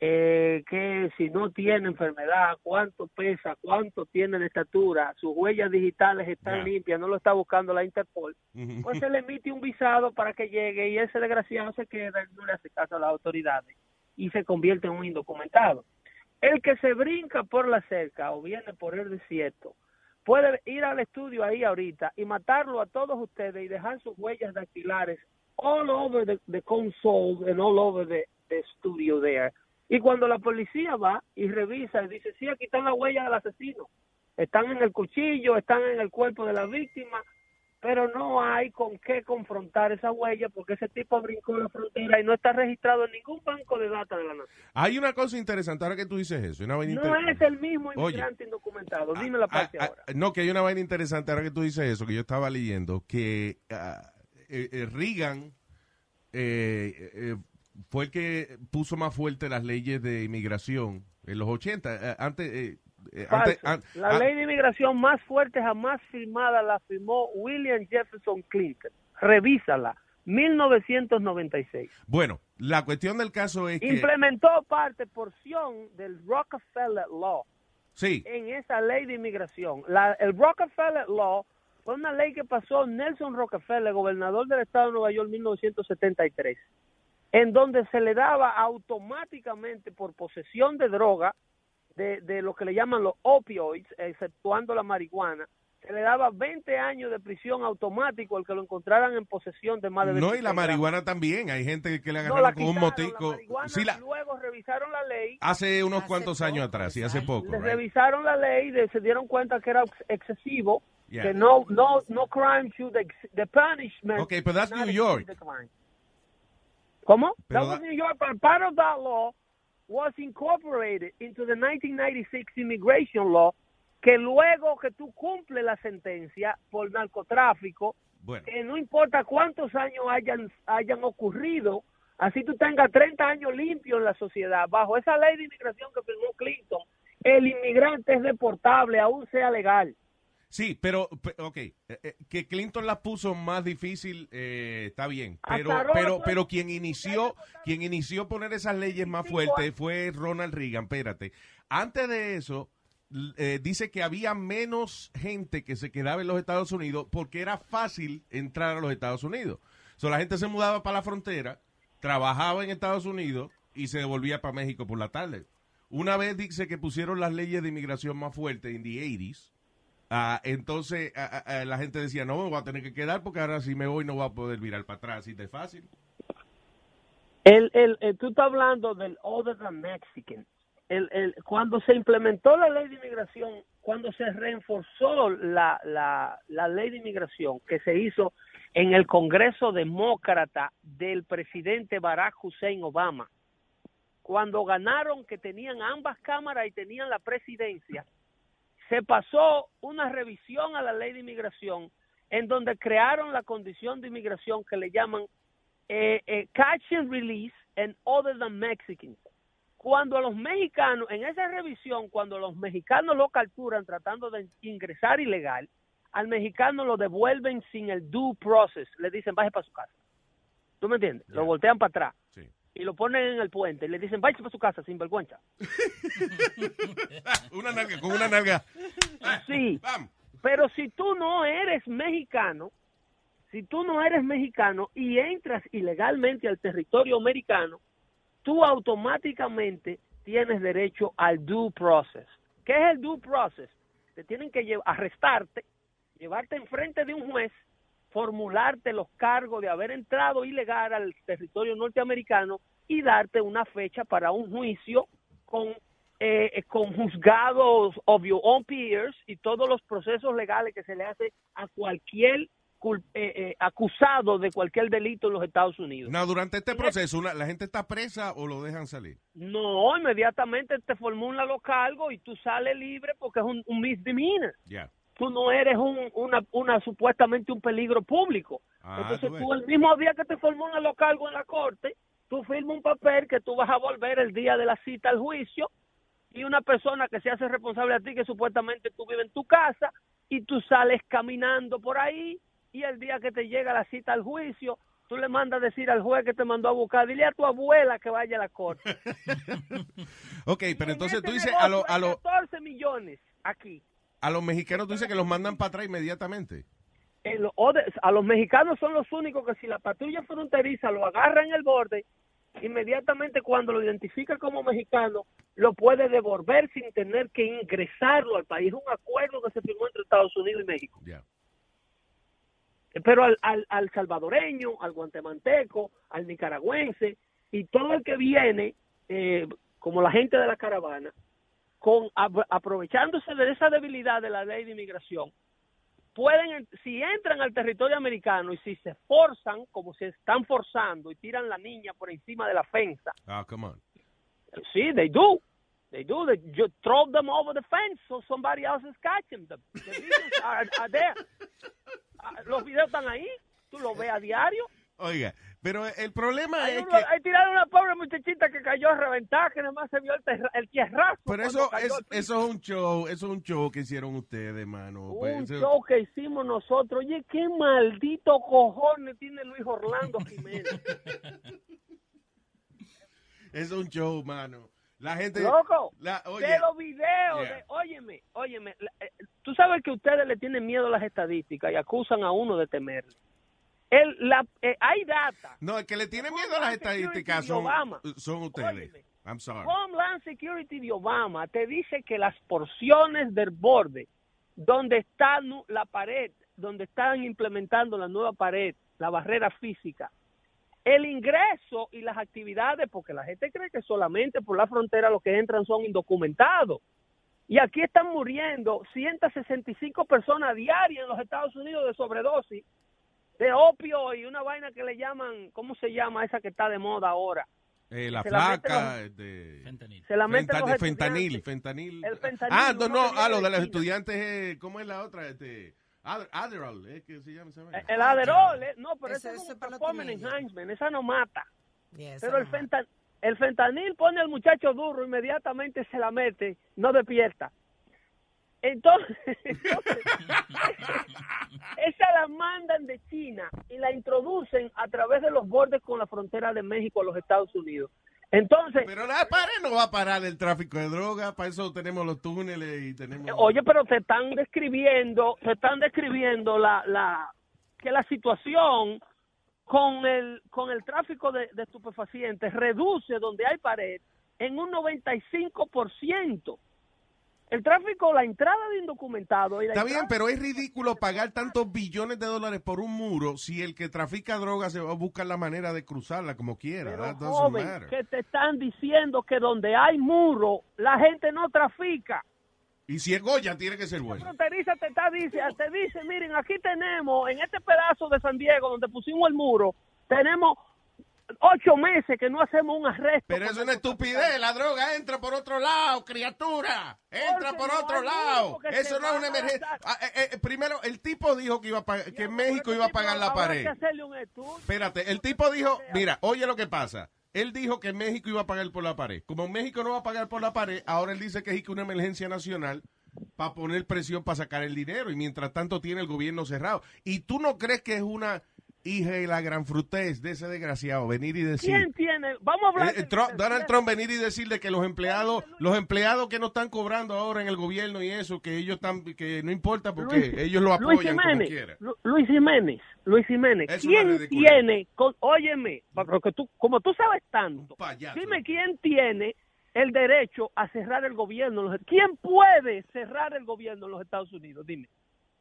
eh, que si no tiene enfermedad, cuánto pesa, cuánto tiene de estatura, sus huellas digitales están limpias, no lo está buscando la Interpol, pues se le emite un visado para que llegue y ese desgraciado se queda y no le hace caso a las autoridades y se convierte en un indocumentado. El que se brinca por la cerca o viene por el desierto puede ir al estudio ahí ahorita y matarlo a todos ustedes y dejar sus huellas dactilares all over the, the console and all over the, the studio there. Y cuando la policía va y revisa y dice, sí, aquí están las huellas del asesino, están en el cuchillo, están en el cuerpo de la víctima, pero no hay con qué confrontar esa huella porque ese tipo brincó la frontera y no está registrado en ningún banco de datos de la nación. Hay una cosa interesante, ahora que tú dices eso, una vaina No es el mismo Oye. inmigrante indocumentado. Dime la parte Ah, ahora. ah, no, que hay una vaina interesante ahora que tú dices eso, que yo estaba leyendo, que eh, eh, Reagan eh, eh, fue el que puso más fuerte las leyes de inmigración en los 80. eh, antes, eh, eh, antes, Falso. an- la ley de inmigración más fuerte jamás firmada la firmó William Jefferson Clinton. Revísala. 1996. Bueno, la cuestión del caso es que... Implementó parte, porción del Rockefeller Law Sí, en esa ley de inmigración. La, el Rockefeller Law fue una ley que pasó Nelson Rockefeller, gobernador del estado de Nueva York en 1973, en donde se le daba automáticamente por posesión de droga, de, de lo que le llaman los opioids, exceptuando la marihuana, se le daba 20 años de prisión automático al que lo encontraran en posesión de más de no, y 26 la gramos. marihuana también. Hay gente que le No, agarraron la con un quitaron, motico. La marihuana, Sí, la- luego revisaron la ley hace unos cuantos años atrás, sí, hace poco. les right? revisaron la ley, de- se dieron cuenta que era ex- excesivo, Yeah. que no, no, no crime should the punishment. Okay, but that's New York. ¿Cómo? Pero that was New York, but part of that law was incorporated into the 1996 immigration law, que luego que tú cumples la sentencia por narcotráfico, Bueno. que no importa cuántos años hayan, hayan ocurrido, así tú tengas 30 años limpio en la sociedad, bajo esa ley de inmigración que firmó Clinton, el inmigrante es deportable, aún sea legal. Sí, pero, pe- ok, eh, eh, que Clinton las puso más difícil, eh, está bien, pero, pero, fue- pero quien inició, quien inició poner esas leyes más fuertes fue Ronald Reagan, espérate. Antes de eso, eh, dice que había menos gente que se quedaba en los Estados Unidos porque era fácil entrar a los Estados Unidos. So, la gente se mudaba para la frontera, trabajaba en Estados Unidos y se devolvía para México por la tarde. Una vez dice que pusieron las leyes de inmigración más fuertes en the 80s, ah, entonces ah, ah, ah, la gente decía, no, me voy a tener que quedar porque ahora si me voy no voy a poder virar para atrás, así de fácil. El, el, el- tú estás hablando del Other Than Mexican. El, el, cuando se implementó la ley de inmigración, cuando se reforzó la, la, la ley de inmigración que se hizo en el Congreso Demócrata del presidente Barack Hussein Obama, cuando ganaron que tenían ambas cámaras y tenían la presidencia, se pasó una revisión a la ley de inmigración en donde crearon la condición de inmigración que le llaman eh, eh, catch and release and other than Mexicans. Cuando a los mexicanos, en esa revisión, cuando los mexicanos lo capturan tratando de ingresar ilegal, al mexicano lo devuelven sin el due process. Le dicen, baje para su casa. ¿Tú me entiendes? Lo voltean para atrás. Y lo ponen en el puente. Y le dicen, vaya para su casa, sin vergüenza. una nalga, con una nalga. Sí. Pero si tú no eres mexicano, si tú no eres mexicano y entras ilegalmente al territorio americano, tú automáticamente tienes derecho al due process. ¿Qué es el due process? Te tienen que arrestarte, llevarte enfrente de un juez, formularte los cargos de haber entrado ilegal al territorio norteamericano y darte una fecha para un juicio con eh, con juzgados of your own peers y todos los procesos legales que se le hace a cualquier eh, eh, acusado de cualquier delito en los Estados Unidos. No, durante este proceso, ¿la gente está presa o lo dejan salir? No, inmediatamente te formulan los cargos y tú sales libre porque es un, un misdemeanor. Ya. Tú no eres un, una, una supuestamente un peligro público. Ah, Entonces tú tú, el mismo día que te formulan los cargos en la corte, tú firmas un papel que tú vas a volver el día de la cita al juicio y una persona que se hace responsable a ti que supuestamente tú vives en tu casa y tú sales caminando por ahí y el día que te llega la cita al juicio, tú le mandas decir al juez que te mandó a buscar, dile a tu abuela que vaya a la corte. Ok, pero entonces tú Este dices a, lo- negocio a, lo- 14 millones aquí. A los mexicanos, tú dices que los mandan para atrás inmediatamente. De- a los mexicanos son los únicos que si la patrulla fronteriza lo agarra en el borde, inmediatamente cuando lo identifica como mexicano, lo puede devolver sin tener que ingresarlo al país. Un acuerdo que se firmó entre Estados Unidos y México. Ya. Pero al, al, al salvadoreño, al guatemalteco, al nicaragüense y todo el que viene, eh, como la gente de la caravana, con ap- aprovechándose de esa debilidad de la ley de inmigración, pueden, si entran al territorio americano y si se forzan, como se están forzando y tiran la niña por encima de la fensa, Ah, come on. sí, they do. They do. They you throw them over the fence so somebody else is catching them. The videos are, are there. Ah, Los videos están ahí. Tú los ves a diario. Oiga, pero el problema es uno- que... ahí tiraron una pobre muchachita que cayó a reventar, que nada más se vio el, terra- el tierrazo. Pero eso es, eso es un show, eso es un show que hicieron ustedes, mano. Un Pues, eso- show que hicimos nosotros. Oye, qué maldito cojones tiene Luis Orlando Jiménez. Es un show, mano. La gente... Loco, la- de los videos, Yeah. de, óyeme, óyeme, la- eh, tú sabes que ustedes le tienen miedo a las estadísticas y acusan a uno de temerle. El, la, eh, hay data. No, el que le tiene miedo a las estadísticas son, son ustedes. I'm sorry. Homeland Security de Obama te dice que las porciones del borde donde está la pared, donde están implementando la nueva pared, la barrera física, el ingreso y las actividades, porque la gente cree que solamente por la frontera los que entran son indocumentados. Y aquí están muriendo 165 personas diarias en los Estados Unidos de sobredosis de opio y una vaina que le llaman, ¿cómo se llama esa que está de moda ahora? Eh, la Se la los- este, Se la meten fenta- los de fentanil, fentanil. El fentanil, Ah, no, no, ah, lo de de los estudiantes, eh, ¿cómo es la otra? Este, Ad- Adderall, ¿eh? que se llama esa vaina? El Aderol, eh, no, pero Ese- ese, ese es un performance enhancement, esa no mata. Yeah, esa Pero el, no fentan- el fentanil pone al muchacho duro, inmediatamente se la mete, no despierta. Entonces, entonces, esa la mandan de China y la introducen a través de los bordes con la frontera de México a los Estados Unidos. Entonces, Pero la pared no va a parar el tráfico de droga, para eso tenemos los túneles y tenemos... oye, pero te están describiendo, te están describiendo la, la, que la situación con el, con el tráfico de, de estupefacientes reduce donde hay pared en un 95%. El tráfico, la entrada de indocumentados la Está bien, pero es ridículo pagar tantos billones de dólares por un muro si el que trafica droga se va a buscar la manera de cruzarla como quiera. Pero, That doesn't joven, matter. que te están diciendo que donde hay muro, la gente no trafica. Y si es Goya, tiene que ser bueno. fronteriza te, está, dice, te dice, miren, aquí tenemos, en este pedazo de San Diego donde pusimos el muro, tenemos ocho meses que no hacemos un arresto. Pero es una estupidez, la droga entra por otro lado, criatura. Entra por no otro lado. Eso no es una emergencia. Ah, eh, eh, primero, el tipo dijo que iba a pagar- que México iba a pagar la pared. Espérate, el tipo dijo, mira, oye lo que pasa. Él dijo que México iba a pagar por la pared. Como México no va a pagar por la pared, ahora él dice que es una emergencia nacional para poner presión para sacar el dinero y mientras tanto tiene el gobierno cerrado. ¿Y tú no crees que es una hija de la gran frutez de ese desgraciado venir y decir... ¿Quién tiene? Vamos a hablar. Eh, Trump- Donald Trump venir y decirle que los empleados, los empleados que no están cobrando ahora en el gobierno y eso, que ellos están, que no importa porque Luis- ellos lo Luis apoyan como Jiménez, quiera. Luis Jiménez, Luis Jiménez, Es ¿quién tiene, con, óyeme, porque tú, como tú sabes tanto, dime quién tiene el derecho a cerrar el gobierno, quién puede cerrar el gobierno en los Estados Unidos, dime.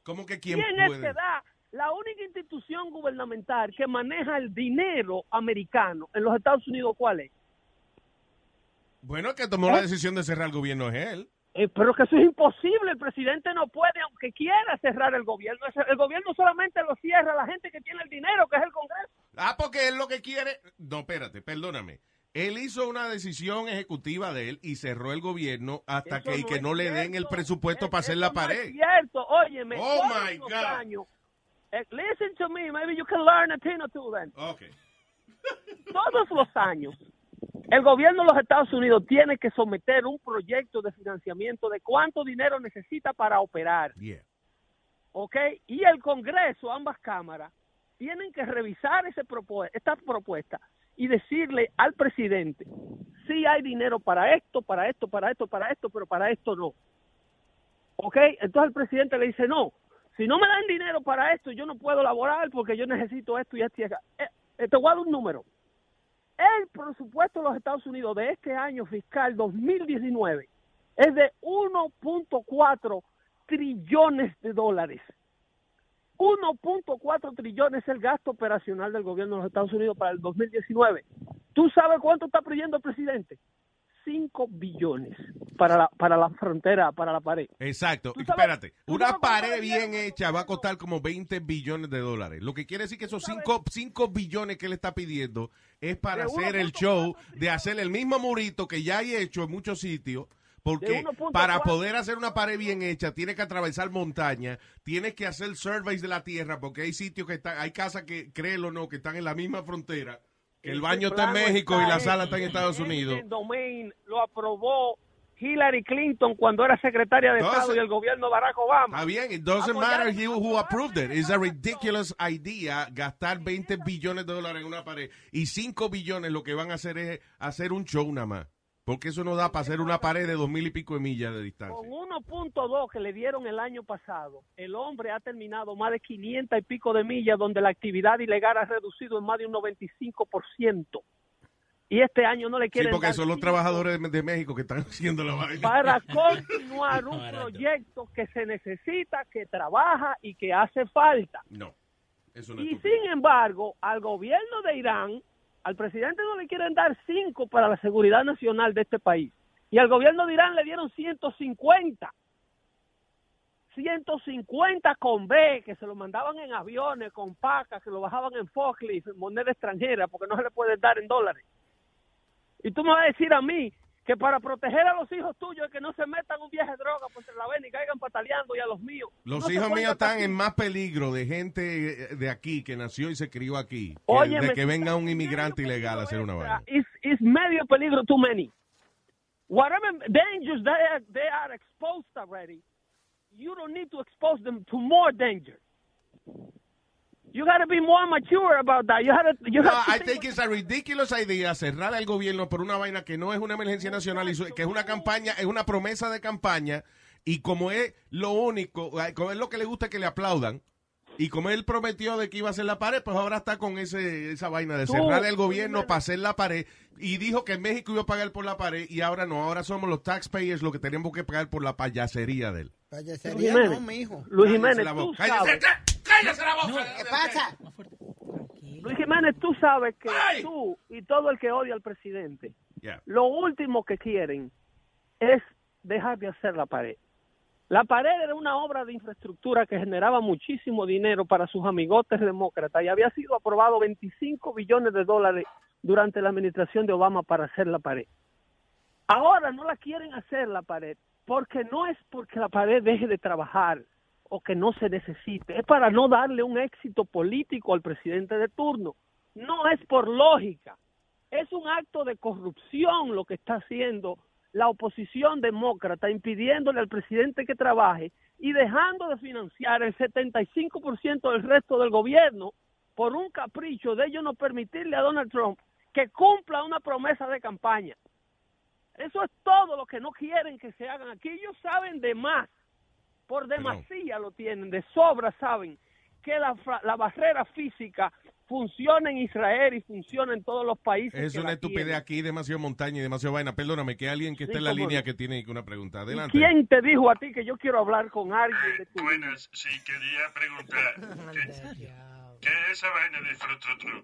¿Cómo que quién, ¿Quién es puede? que da la única institución gubernamental que maneja el dinero americano en los Estados Unidos? ¿Cuál es? Bueno, que tomó la decisión de cerrar el gobierno es él. Eh, pero que eso es imposible, el presidente no puede, aunque quiera cerrar el gobierno. El gobierno solamente lo cierra la gente que tiene el dinero, que es el Congreso. Ah, porque él lo que quiere. No, espérate, perdóname. Él hizo una decisión ejecutiva de él y cerró el gobierno hasta Eso que, y no que no le den el presupuesto para hacer la No pared. es cierto, óyeme. Oh, my God. años- eh, listen to me, maybe you can learn a thing or two then. Okay. Todos los años, el gobierno de los Estados Unidos tiene que someter un proyecto de financiamiento de cuánto dinero necesita para operar. Yeah. ¿ok? Y el Congreso, ambas cámaras, tienen que revisar ese propu- esta propuesta y decirle al presidente si hay dinero para esto, para esto, para esto, para esto, pero para esto no. ¿Ok? Entonces el presidente le dice, no, si no me dan dinero para esto, yo no puedo laborar porque yo necesito esto y esto y acá. Eh, eh, te voy a dar un número. El presupuesto de los Estados Unidos de este año fiscal 2019 es de 1.4 trillones de dólares. 1.4 trillones es el gasto operacional del gobierno de los Estados Unidos para el 2019. ¿Tú sabes cuánto está pidiendo el presidente? 5 billones para la, para la frontera, para la pared. Exacto. Espérate. Una pared le bien hecha va a costar como 20 billones de dólares. Lo que quiere decir que esos 5 billones que él está pidiendo es para hacer el show de hacer el mismo murito que ya hay hecho en muchos sitios. Porque De 1.4. para poder hacer una pared bien hecha, tienes que atravesar montañas, tienes que hacer surveys de la tierra, porque hay sitios que están, hay casas que, créelo o no, que están en la misma frontera, que el baño está en México y está la en- sala está en Estados Unidos. el domain lo aprobó Hillary Clinton cuando era secretaria de Estado y el gobierno de Barack Obama. Está bien, it doesn't matter who, who approved it. It's a ridiculous idea gastar 20 billones de dólares en una pared y 5 billones lo que van a hacer es hacer un show nada más. Porque eso no da para hacer una pared de dos mil y pico de millas de distancia. Con 1.2 que le dieron el año pasado, el hombre ha terminado más de 500 y pico de millas donde la actividad ilegal ha reducido en más de un 95%. Y este año no le Sí, quieren porque dar son los cinco trabajadores de, México que están haciendo la vaina. para continuar un proyecto que se necesita, que trabaja y que hace falta. No, eso no es Y sin embargo, al gobierno de Irán, al presidente no le quieren dar cinco para la seguridad nacional de este país. Y al gobierno de Irán le dieron 150. 150 con B, que se lo mandaban en aviones, con pacas, que lo bajaban en forklift, en moneda extranjera, porque no se le puede dar en dólares. Y tú me vas a decir a mí que para proteger a los hijos tuyos, que no se metan un viaje de droga por la vena y caigan pataleando, y a los míos. Los no hijos míos están en más peligro de gente eh, de aquí que nació y se crió aquí. que de que venga un inmigrante ilegal a hacer una vaina. is medio peligro too many. Whatever dangers they are, they are exposed already, you don't need to expose them to more danger. You got to be more mature about that. You have to, you No, have to I think it's a ridiculous idea cerrar al gobierno por una vaina que no es una emergencia nacional, y su- que es una campaña, es una promesa de campaña, y como es lo único, como es lo que le gusta que le aplaudan, y como él prometió de que iba a hacer la pared, pues ahora está con ese esa vaina de cerrar el gobierno para hacer la pared, y dijo que en México iba a pagar por la pared, y ahora no, ahora somos los taxpayers los que tenemos que pagar por la payasería de él. Payasería Luis no, Jiménez. mijo. Luis Jiménez, la tú sabes. Cállese, cállese la boca. ¿Qué pasa? Luis Jiménez, tú sabes que tú y todo el que odia al presidente, Yeah. lo último que quieren es dejar de hacer la pared. La pared era una obra de infraestructura que generaba muchísimo dinero para sus amigotes demócratas y había sido aprobado 25 billones de dólares durante la administración de Obama para hacer la pared. Ahora no la quieren hacer la pared porque no es porque la pared deje de trabajar o que no se necesite, es para no darle un éxito político al presidente de turno. No es por lógica, es un acto de corrupción lo que está haciendo la oposición demócrata, impidiéndole al presidente que trabaje y dejando de financiar el 75% del resto del gobierno por un capricho de ellos no permitirle a Donald Trump que cumpla una promesa de campaña. Eso es todo lo que no quieren que se hagan aquí. Ellos saben de más, por demasía lo tienen, de sobra saben que la, la barrera física funciona en Israel y funciona en todos los países. Es que una estupidez tienen. aquí, demasiado montaña y demasiado vaina. Perdóname, que alguien que está Sí, en la línea que tiene una pregunta. ¿Y Adelante. quién te dijo a ti que yo quiero hablar con alguien de tu Buenas, sí, quería preguntar. ¿Qué, qué es esa vaina de infraestructura?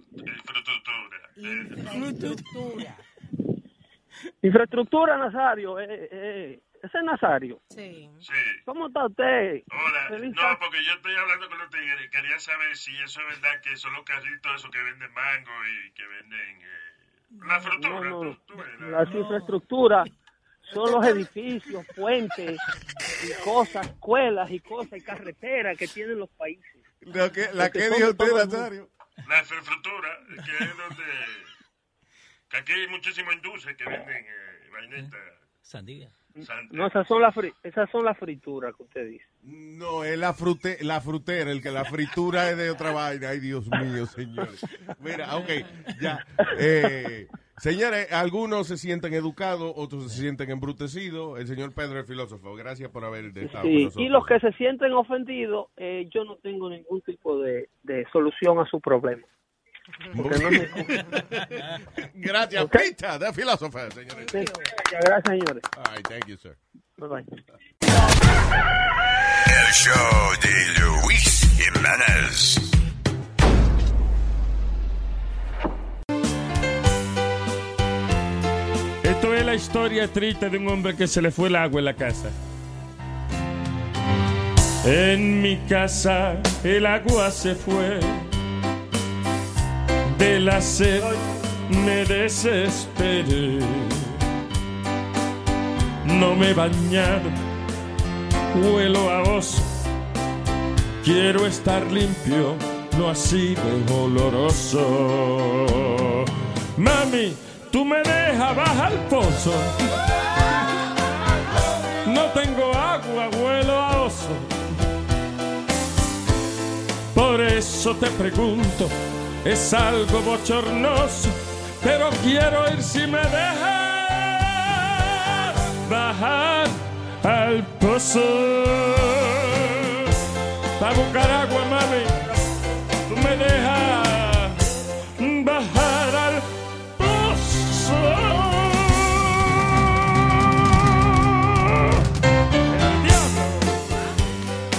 Infraestructura. Infraestructura, Nazario. Eh, eh, ese es Nazario. Sí. Sí. ¿Cómo está usted? Hola. Feliz No, porque yo estoy hablando con los tigres. Quería saber si eso es verdad que son los carritos esos que venden mango y que venden eh, la frutura. No, no. tú- tú Las infraestructuras son los edificios, puentes y cosas, escuelas y cosas y carreteras que tienen los países. ¿La que, la que dijo usted, Nazario? La infraestructura, que es donde... Que aquí hay muchísima industria que venden eh, vainitas. Sandía. No, esas son las fri- esas son las frituras que usted dice. No, es la, frute, la frutera, el que la fritura es de otra vaina. Ay, Dios mío, señores. Mira, ok, ya. Eh, señores, algunos se sienten educados, otros se sienten embrutecidos. El señor Pedro, el filósofo, gracias por haber estado con Sí, nosotros. y los que se sienten ofendidos, eh, yo no tengo ningún tipo de, de solución a su problema. No Gracias. Pita, de filósofo, señores. Sí, Gracias, señores. All right, thank you, sir. Bye bye. El show de Luis Jiménez. Esto es la historia triste de un hombre que se le fue el agua en la casa. En mi casa el agua se fue. De la sed me desesperé. No me he bañado, huelo a oso. Quiero estar limpio, no así de oloroso. Mami, tú me dejas bajar al pozo. No tengo agua, huelo a oso. Por eso te pregunto, es algo bochornoso, pero quiero ir si me dejas bajar al pozo. Para buscar agua, mami, tú me dejas bajar al pozo.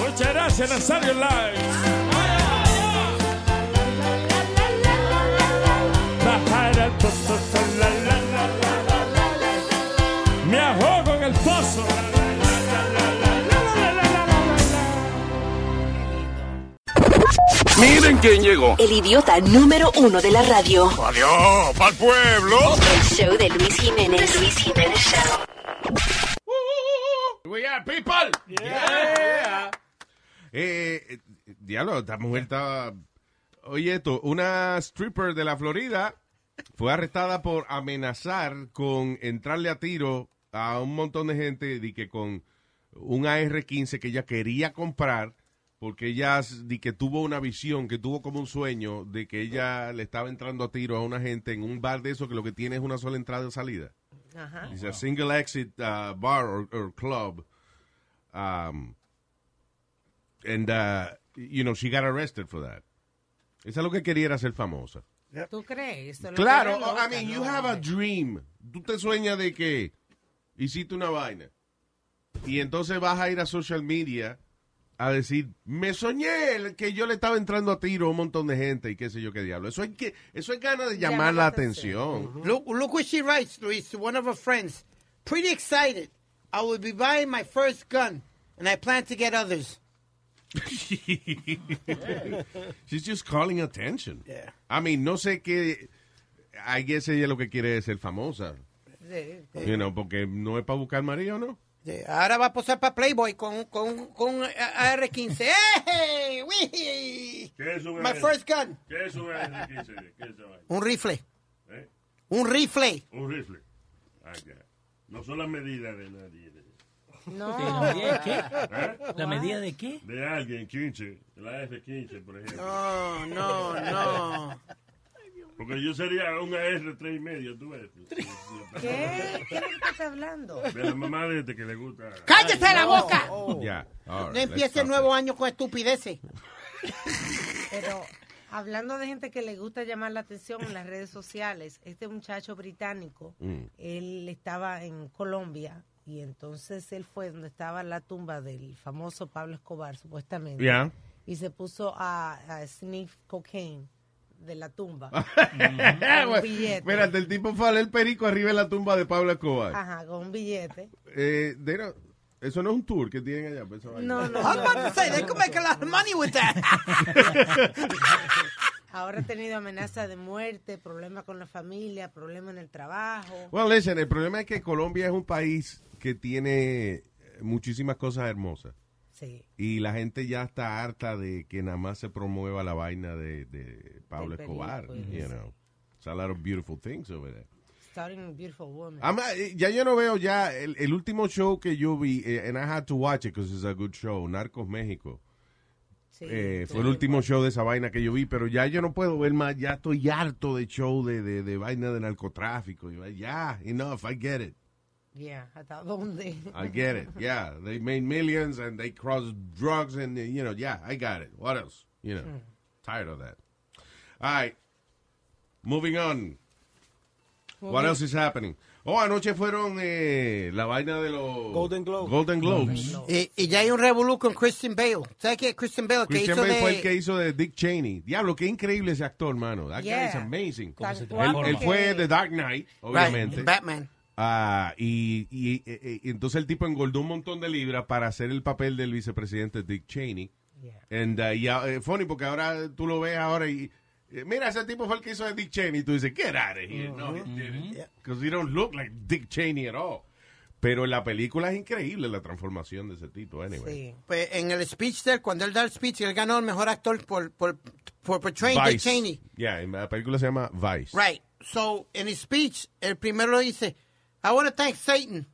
Muchas gracias, Nazario Live. En el pozo. Miren quién llegó. El idiota número uno de la radio. Adiós, pa'l pueblo. El show de Luis Jiménez. The Luis Jiménez Show. We are people. Yeah. Eh, eh, diablo, esta mujer estaba. Oye, esto, una stripper de la Florida fue arrestada por amenazar con entrarle a tiro a un montón de gente y que con un AR-15 que ella quería comprar porque ella di que tuvo una visión, que tuvo como un sueño de que ella le estaba entrando a tiro a una gente en un bar de eso que lo que tiene es una sola entrada y salida. Ajá. It's a single exit uh, bar or, or club. Um, and, uh, you know, she got arrested for that. Esa es lo que quería era ser famosa. ¿Tú crees? Claro, loca, I mean, you have a dream. Tú te sueñas de que hiciste una vaina. Y entonces vas a ir a social media a decir, me soñé que yo le estaba entrando a tiro a un montón de gente y qué sé yo qué diablo. Eso es, que, eso es ganas de llamar la atención. Look, look what she writes, Luis, to one of her friends. Pretty excited. I will be buying my first gun, and I plan to get others. She's just calling attention. Yeah. I mean, no sé qué. I guess ella lo que quiere es ser famosa. Sí. You know, porque no es para buscar marido, ¿no? Sí, Ahora va a posar para Playboy con, con, con AR-15. ¡Hey! ¡Wii! ¿Qué es un My first gun. ¿Qué es un AR-15? ¿Qué es esa vaina? Un rifle. ¿Eh? Un rifle. Un rifle. Ah, ya. No son las medidas de nadie. de- No. ¿La medida de qué? ¿Eh? ¿La medida de qué? De alguien, 15. La F-15, por ejemplo. No, no, no. Porque yo sería un AR-3 y medio, tú ves. ¿Qué? ¿Qué es estás hablando? De la mamá de este que le gusta. ¡Cállese la boca! Right, No empiece el nuevo año con estupideces. Pero hablando de gente que le gusta llamar la atención en las redes sociales, este muchacho británico, Mm. él estaba en Colombia y entonces él fue donde estaba la tumba del famoso Pablo Escobar, supuestamente. Yeah. Y se puso a, a sniff cocaine de la tumba. Con un billete. Espérate, el tipo fue el perico arriba de la tumba de Pablo Escobar. Ajá, con un billete. Eh, they don't- eso no es un tour que tienen allá. pues, esa vaina. No, no, I was no, about to say, they could make a lot of money with that. Ahora ha tenido amenaza de muerte, problemas con la familia, problemas en el trabajo. Well, listen, el problema es que Colombia es un país que tiene muchísimas cosas hermosas. Sí. Y la gente ya está harta de que nada más se promueva la vaina de, de Pablo Escobar. perico, You know. It's a lot of beautiful things over there. Starting a Beautiful Woman. I'm eh, ya yo no veo ya el, el último show que yo vi, eh, and I had to watch it because it's a good show, Narcos México. Sí, Eh, fue el último show de esa vaina que yo vi, pero ya yo no puedo ver más, ya estoy harto de show de, de, de vaina de narcotráfico. Ya, enough, I get it. Yeah, ¿hasta dónde? I get it. Yeah, they made millions and they cross drugs and, you know, yeah, I got it. What else? You know, tired of that. All right, moving on. What else is happening? Oh, anoche fueron eh, la vaina de los Golden Globes. Golden Globes. y, y ya hay un revolú con Christian Bale. ¿Sabes qué? Christian Bale, que Christian hizo Bale de... fue el que hizo de Dick Cheney. Diablo, qué increíble ese actor, mano. That guy is Yeah. amazing. Tan Él, guapo él que- fue The Dark Knight, obviamente. Right, Batman. Ah, y, y- y- y entonces el tipo engordó un montón de libras para hacer el papel del vicepresidente Dick Cheney. And, uh, y, uh, funny porque ahora tú lo ves ahora y eh, mira ese tipo fue el que hizo de Dick Cheney. Y tú dices get out of here. No he didn't. Because he don't look like Dick Cheney at all. Pero en la película es increíble la transformación de ese tipo anyway. Sí. Pues en el speech de él, cuando él da el speech, él ganó el mejor actor por, por, por portraying Dick Vice. Cheney. yeah en la película se llama Vice. Right. So, in his speech, el primero dice, I want to thank Satan.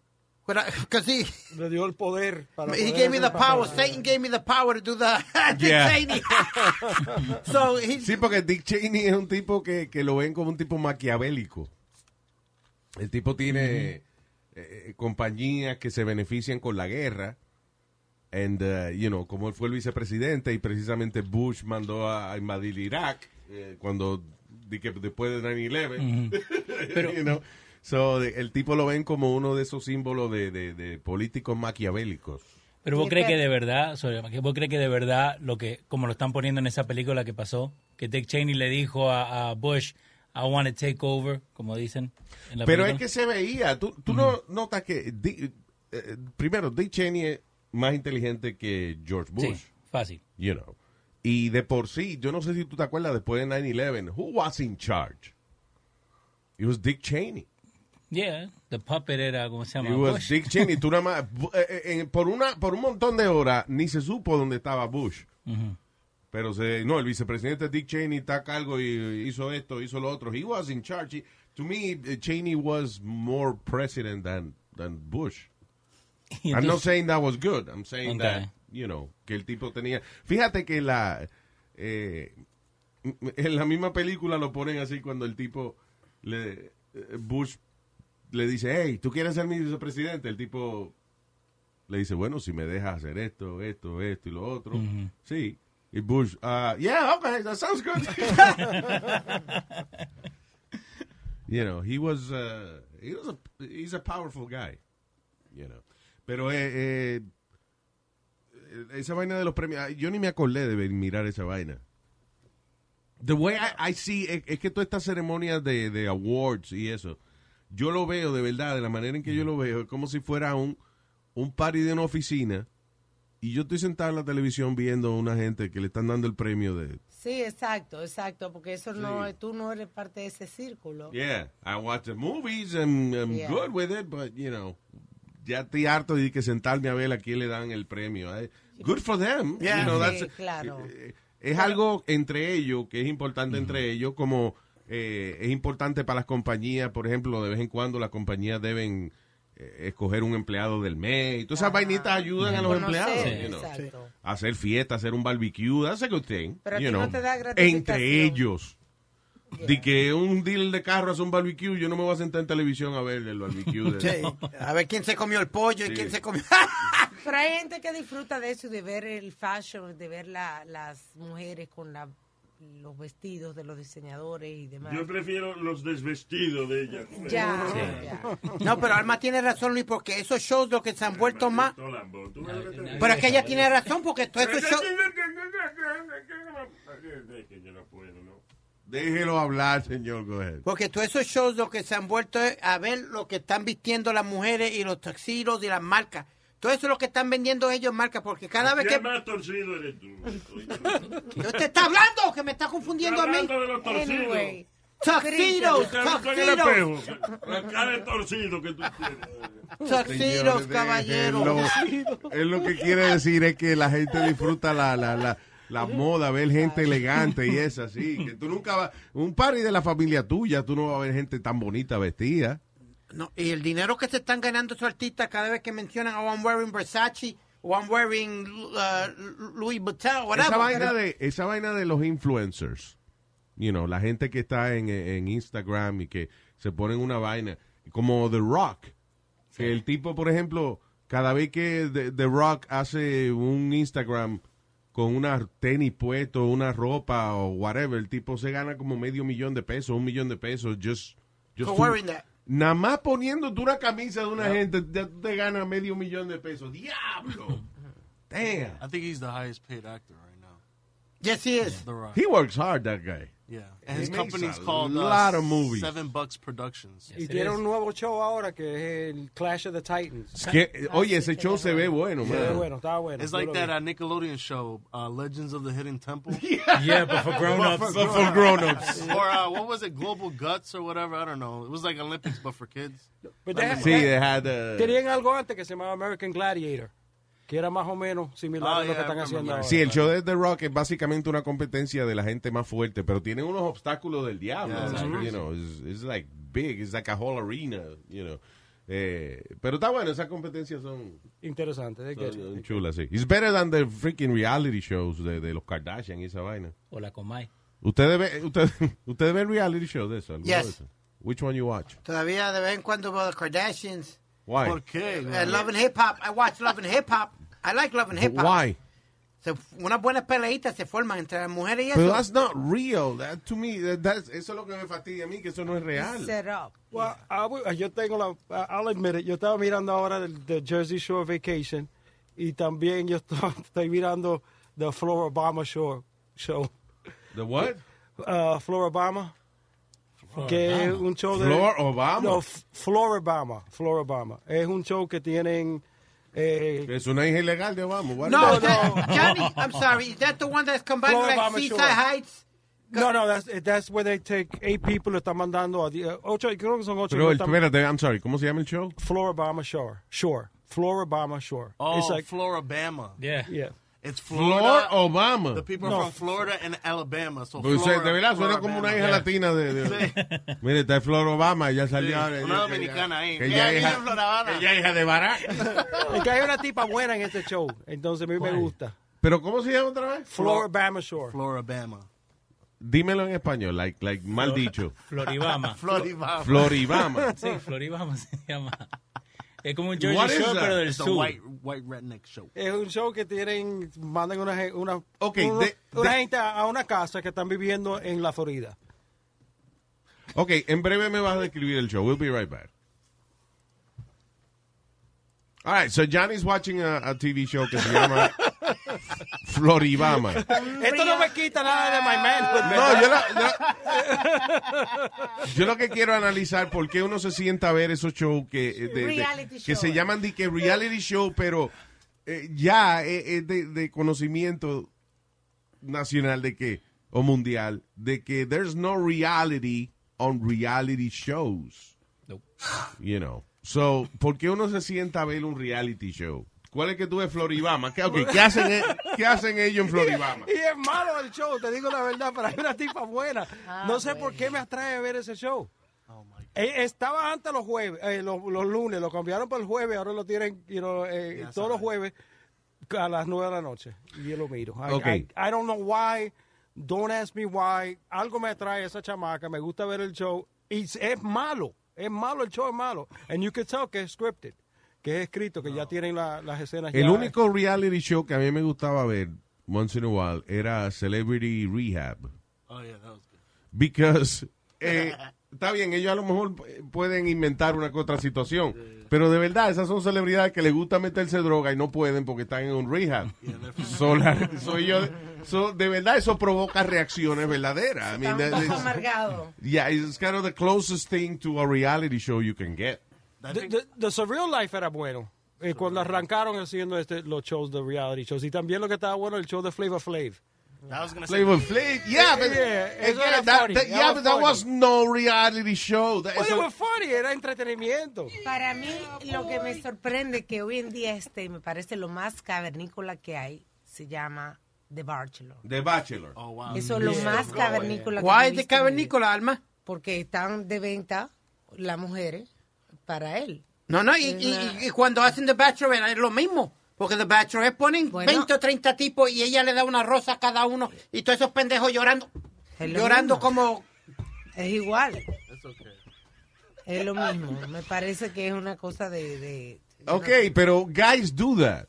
Because he, Le dio el poder. Para he gave me the power. papel. Satan gave me the power to do the Dick Yeah. Cheney. so, he, Sí, porque Dick Cheney es un tipo que, que lo ven como un tipo maquiavélico. El tipo tiene eh, compañías que se benefician con la guerra. And, uh, you know, como él fue el vicepresidente y precisamente Bush mandó a, a invadir Irak eh, cuando después de 9-11. Pero- you know. So, de- el tipo lo ven como uno de esos símbolos de, de- de políticos maquiavélicos. Pero vos crees que de verdad, sorry, que vos crees que de verdad lo que, como lo están poniendo en esa película que pasó, que Dick Cheney le dijo a, a Bush, I want to take over, como dicen en la Pero es que se veía. Tú, tú no notas que. Dick- eh, primero, Dick Cheney es más inteligente que George Bush. Sí, fácil. You know. Y de por sí, yo no sé si tú te acuerdas después de 9-11, who was in charge? It was Dick Cheney. Yeah, the puppet era, ¿cómo se llama? It was Bush. Dick Cheney. Tú nada más, eh, eh, eh, por, una, por un montón de horas ni se supo dónde estaba Bush. Ujú. Pero se, no, el vicepresidente Dick Cheney está a cargo y hizo esto, hizo lo otro. He was in charge. He- to me, eh, Cheney was more president than, than Bush. Y I'm not entonces- saying that was good. I'm saying Okay. that, you know, que el tipo tenía... Fíjate que la... eh, en la misma película lo ponen así cuando el tipo le... eh, Bush le dice, hey, ¿tú quieres ser mi vicepresidente? El tipo le dice, bueno, si me dejas hacer esto, esto, esto y lo otro. Sí. Y Bush, ah, yeah, okay, that sounds good. you know, he was, uh, he was a, he's a powerful guy, you know. Pero eh, eh, esa vaina de los premios, yo ni me acordé de mirar esa vaina. The way I, I see, es, es que todas estas ceremonias de, de awards y eso, yo lo veo de verdad, de la manera en que yo lo veo, es como si fuera un, un party de una oficina y yo estoy sentado en la televisión viendo a una gente que le están dando el premio de, Sí, exacto, exacto, porque eso no, Sí. tú no eres parte de ese círculo. Yeah, I watch the movies and I'm Yeah. good with it, but you know, ya estoy harto de que sentarme a ver a quién le dan el premio. I- good for them. Yeah. you know, Sí, that's- claro. eh, Es algo entre ellos que es importante entre ellos, como eh, es importante para las compañías, por ejemplo, de vez en cuando las compañías deben eh, escoger un empleado del mes. Y todas esas vainitas ayudan a los empleados. you know. Hacer fiesta, hacer un barbecue, that's a good thing. Pero a you ti no te da. Entre ellos. De que un deal de carro hace un barbecue, yo no me voy a sentar en televisión a ver el barbecue. De... Sí, a ver quién se comió el pollo Sí. y quién se comió. Pero hay gente que disfruta de eso, y de ver el fashion, de ver la, las mujeres con la- los vestidos de los diseñadores y demás. Yo prefiero los desvestidos de ella. Ya, ya. No, pero Alma tiene razón, Luis, porque esos shows lo que se han vuelto más. Pero es que ella tiene razón, porque todos esos shows. Déjelo hablar, señor. Go ahead. Porque todos esos shows lo que se han vuelto es a ver lo que están vistiendo las mujeres y los taxidos y las marcas. Todo eso es lo que están vendiendo ellos marcas, porque cada vez ¿Qué que... más torcido eres tú? ¿Yo te está hablando? Que me está confundiendo a mí. De los torcidos. Anyway. Tuxedos, tuxedos. La cara de torcido que tú tienes. Tuxedos, déjenlo. Él lo que quiere decir es que la gente disfruta la, la, la, la moda, ver gente elegante y es así. Que tú nunca vas. Un party de la familia tuya, tú no vas a ver gente tan bonita vestida. No, y el dinero que se están ganando esos artistas cada vez que mencionan, oh, I'm wearing Versace, o I'm wearing uh, Louis Vuitton, whatever. Esa vaina, de, esa vaina de los influencers, you know, la gente que está en, en Instagram y que se ponen una vaina, como The Rock, que el tipo, por ejemplo, cada vez que The, The Rock hace un Instagram con una tenis puesto, una ropa o whatever, el tipo se gana como medio millón de pesos, un millón de pesos, just, just For wearing that. Nada más poniéndote una camisa de una gente, ya tú te ganas medio millón de pesos. ¡Diablo! Damn. I think he's the highest paid actor right now. Yes, he is. The Rock. He works hard, that guy. Yeah, and He his makes company's a called uh, lot of movies. Seven Bucks Productions. Y tiene un nuevo show ahora que es el Clash of the Titans. Es que, oye, ese show se ve bueno, man. ve bueno, está bueno. It's Yo like lo that uh, Nickelodeon show, uh, Legends of the Hidden Temple. Yeah, but for grown-ups. But But for grown-ups. or uh, what was it, Global Guts or whatever? I don't know. It was like Olympics, but for kids. But they- Sí, they had, uh, Tenían algo antes que se llamaba American Gladiator, que era más o menos similar Ah, a lo yeah, que están haciendo ahora. Sí, el show de The Rock es básicamente una competencia de la gente más fuerte, pero tiene unos obstáculos del diablo. Yeah, like, you know, it's, it's like big, it's like a whole arena, you know. Eh, pero está bueno, esas competencias son, Interesante. they get son chulas, sí. It's better than the freaking reality shows de, de los Kardashian y esa vaina. O la Comay. ¿Ustedes ven, ustedes, ustedes ven reality shows de eso? Yes. de esos? Which one you watch? Todavía de vez en cuando veo The Kardashians. Why? ¿Por qué? Uh, Love and Hip Hop. I watch Love and Hip Hop. I like Love and Hip Hop. Why? Se- unas buenas peleitas se forman entre las mujeres y Pero eso. that's not real. That, to me, that- that's- eso es lo que me fastidia a mí, que eso no es real. Set up. Well, I yo tengo la, I'll admit it, yo estaba mirando ahora el the Jersey Shore Vacation y también yo estoy, estoy mirando the Floribama Shore Show. The what? Uh, Floribama. Que es un show de... Flor Obama. No, F- Floribama. Floribama. Es un show que tienen... Eh, Es una hija ilegal de Obama. What No, that- Johnny, I'm sorry. Is that the one that's combined with like Seaside Shore. Heights? No, no, that's, that's where they take eight people, le están mandando a die- ocho, creo que son ocho. Pero, el, espérate, I'm sorry, ¿cómo se llama el show? Floribama Shore. Shore. Floribama Shore. Oh, like, Floribama. Yeah. yeah. It's Flor Florida. Obama. The people No. from Florida and Alabama. So Pues, Flora- de verdad, suena Flora, como una hija Yeah. latina de... de- Mire, está Flor Obama, ya salió. Sí, una ya- dominicana ahí. Que ella hija, Flor ella hija de Barack. Es que hay una tipa buena en este show, entonces a mí me gusta. Pero ¿cómo se llama otra vez? Floribama Shore. Floribama. Dímelo en español, like, like mal dicho. Floribama. Floribama. Floribama. Sí, Floribama se llama. Es como un Jersey Shore, pero del It's a sur. white, white redneck show. Es un show que tienen, mandan una, ge- una, Ok, uno- de- una de- gente a a una casa que están viviendo en la Florida. Ok, en breve me vas a describir el show. We'll be right back. All right, so Johnny's watching a, a TV show que se llama Floribama. Esto no me quita nada de My Man. No, yo, la- yo- yo lo que quiero analizar por qué uno se sienta a ver esos shows que, eh, de- de- Reality que show. se llaman de que reality show, pero eh, ya eh, es de, de conocimiento nacional de que o mundial de que there's no reality on reality shows. You know. So, ¿por qué uno se sienta a ver un reality show? ¿Cuál es que tú ves Floribama? ¿Qué, ok, ¿qué hacen, e- ¿Qué hacen ellos en Floribama? Y es malo el show, te digo la verdad, pero hay una tipa buena. Ah, no sé por qué me atrae ver ese show. Eh, estaba antes los jueves, eh, los, los lunes, lo cambiaron para el jueves, ahora lo tienen you know, eh, todos los jueves a las nueve de la noche. Y yo lo miro. I, Ok. I- I don't know why, don't ask me why. Algo me atrae esa chamaca, me gusta ver el show. Y es malo, es malo, el show es malo. And you can tell que es scripted, que es escrito, que ya tienen la- las escenas El ya- único reality show que a mí me gustaba ver once in a while era Celebrity Rehab. Oh, yeah, that was good. Because, eh, está bien, ellos a lo mejor pueden inventar una que otra situación, pero de verdad, esas son celebridades que les gusta meterse droga y no pueden porque están en un rehab. So, la- so de verdad, eso provoca reacciones verdaderas. I mean, amargado. yeah, it's kind of the closest thing to a reality show you can get. The, the- the Surreal Life era bueno. Eh, cuando arrancaron haciendo este, los shows de reality shows. Y también lo que estaba bueno, el show de Flavor Flav. I was gonna say. Flavor Flav, yeah, but, Yeah, again, era that- that- that yeah, but that was no reality show. That- Oye, eso- funny, era entretenimiento. Para mí, lo que me sorprende que hoy en día este, me parece lo más cavernícola que hay, se llama The Bachelor. The Bachelor. Oh, wow. Eso es lo Yeah. más cavernícola que Why en mi cavernícola, Alma? Porque están de venta las mujeres para él. No, no, y, Es y- y cuando hacen The Bachelor es lo mismo. Porque The Bachelor ponen Bueno. 20 o 30 tipos y ella le da una rosa a cada uno y todos esos pendejos llorando. Es Llorando mismo. como... Es igual. Okay. Es lo mismo. Me parece que es una cosa de... de Ok, pero guys do that.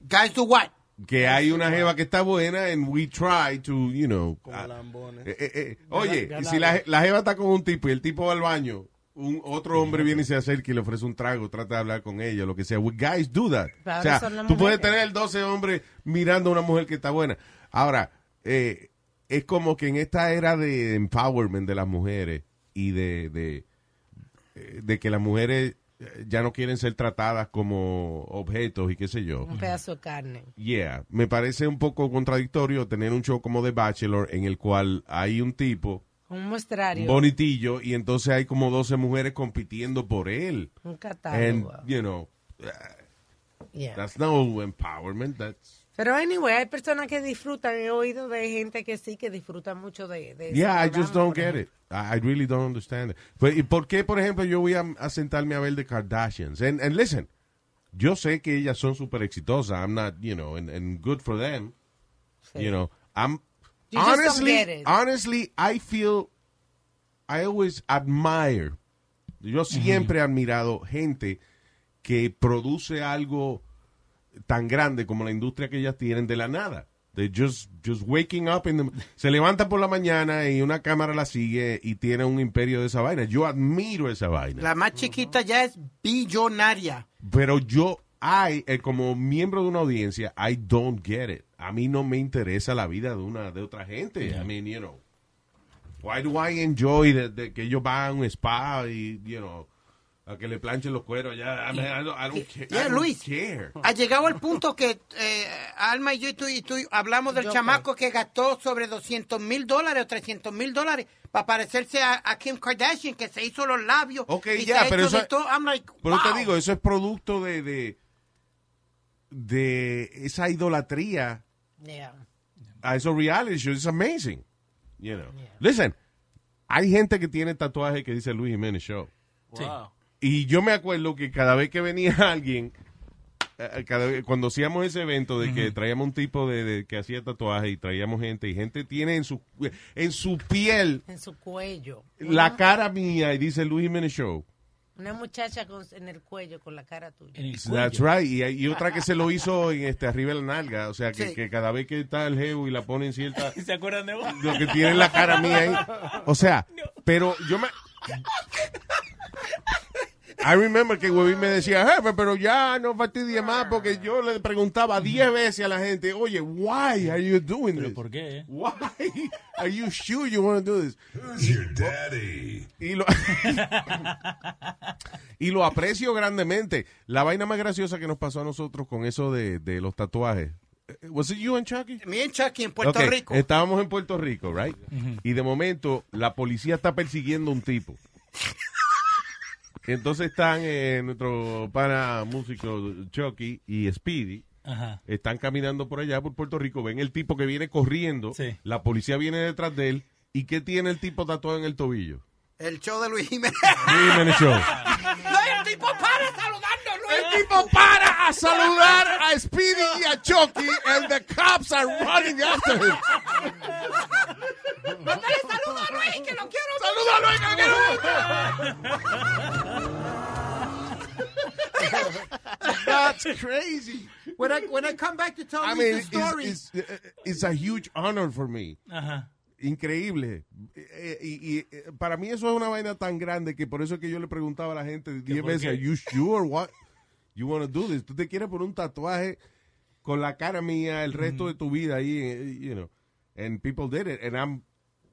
Guys do what? Que hay una jeva que está buena and we try to, you know. Como ah, lambones. eh, eh, eh, Oye, si la, la jeva está con un tipo y el tipo va al baño, un otro hombre viene y se acerca y le ofrece un trago, trata de hablar con ella, lo que sea. We guys do that. Pero O sea, tú puedes tener 12 hombres mirando a una mujer que está buena. Ahora, eh, es como que en esta era de empowerment de las mujeres y de, de, eh, de que las mujeres eh, ya no quieren ser tratadas como objetos y qué sé yo. un pedazo de carne. Yeah, me parece un poco contradictorio tener un show como The Bachelor en el cual hay un tipo Un muestrario. bonitillo y entonces hay como 12 mujeres compitiendo por él. Un And, catálogo. you know, Yeah. that's no empowerment, that's... Pero anyway, hay personas que disfrutan. He oído de gente que sí que disfrutan mucho de, de Yeah, I just don't get it. I really don't understand it. Pues, ¿Y por qué, por ejemplo, yo voy a, a sentarme a ver The Kardashians? And, and listen, yo sé que ellas son súper exitosas. I'm not, you know, and, and good for them. Sí. You know, I'm You honestly, honestly, I feel, I always admire. Yo siempre he admirado gente que produce algo tan grande como la industria que ellas tienen de la nada. They just, just waking up in the- se levanta por la mañana y una cámara la sigue y tiene un imperio de esa vaina. Yo admiro esa vaina. La más chiquita ya es billonaria. Pero yo, I, eh, como miembro de una audiencia, I don't get it. A mí no me interesa la vida de una de otra gente. I mean, you know, why do I enjoy de, de que ellos van a un spa y, you know, a que le planchen los cueros ya? I, mean, I don't, I don't care. Yeah, I don't Luis. care. Ha llegado al punto que eh, Alma y yo y tú, y tú hablamos del Yo chamaco que gastó sobre 200 mil dólares o 300 mil dólares para parecerse a, a Kim Kardashian, que se hizo los labios. Ok, ya, pero eso- de todo. I'm like, Pero te digo, eso es producto de, de, de esa idolatría Yeah. a esos reality shows. It's amazing. You know. Listen, hay gente que tiene tatuajes que dice Luis Jiménez Show. Wow. Y yo me acuerdo que cada vez que venía alguien, eh, cada vez- cuando hacíamos ese evento de que traíamos un tipo de, de- que hacía tatuajes y traíamos gente, y gente tiene en su, en su piel En su cuello. la cara mía y dice Luis Jiménez Show. Una muchacha con- en el cuello con la cara tuya. That's right. Y, hay- y otra que se lo hizo en este arriba de la nalga. O sea, que, Sí. que cada vez que está el geo y la ponen cierta... ¿Se acuerdan de vos? Lo que tiene la cara mía ahí. O sea, pero yo me... I remember que Webby me decía, jefe, pero ya no fastidie más porque yo le preguntaba 10 veces a la gente, oye, why are you doing this? ¿Por qué? Why are you sure you want to do this? Who's your daddy? Y lo, y lo aprecio grandemente. La vaina más graciosa que nos pasó a nosotros con eso de, de los tatuajes. Eh, Was it you and Chucky? Me en Chucky en Puerto Rico. Estábamos en Puerto Rico, right? Y de momento la policía está persiguiendo a un tipo. Entonces están eh, nuestro pana músico Chucky y Speedy. Ajá. Están caminando por allá por Puerto Rico, ven el tipo que viene corriendo, la policía viene detrás de él, ¿y qué tiene el tipo tatuado en el tobillo? El show de Luis Jiménez. Luis Jiménez Show. No, el tipo para saludando, Luis. El tipo para a saludar a Speedy y a Chucky, and the cops are running after him. Mándale saludo a Luis, que lo quiero. Saludo a Luis, que lo quiero. That's crazy. When I, when I come back to tell I me mean, the it's, story. it's, uh, it's a huge honor for me. Ajá. Increíble. Eh, Y, y, eh, para mí eso es una vaina tan grande que por eso es que yo le preguntaba a la gente 10 por veces, qué? ¿Are you sure what you want to do this? ¿Tú te quieres poner un tatuaje con la cara mía el resto de tu vida ahí, eh, you know? And people did it and I'm,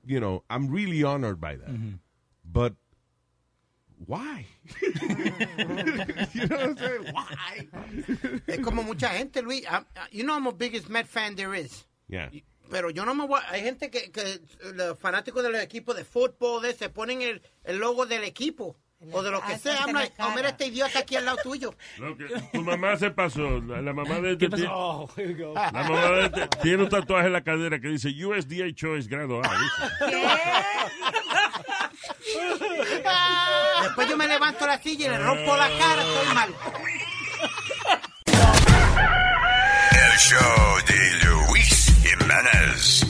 you know, I'm really honored by that. But why? you know what I'm saying? Why? Es como mucha gente, Luis. I'm- you know I'm the biggest Met fan there is. Yeah. Pero yo no me voy. Hay gente que, que los fanáticos de los equipos de fútbol de, se ponen el, el logo del equipo. O de lo que sea. en I'm la like, oh, mira este idiota aquí al lado tuyo. Lo que- tu mamá se pasó. La, la mamá de este ¿Qué pasó? ti- Oh, here we go. La mamá de este tiene un tatuaje en la cadera que dice USDA Choice grado A. Después yo me levanto la silla y le rompo la cara. Estoy mal. El show de Luis Jiménez.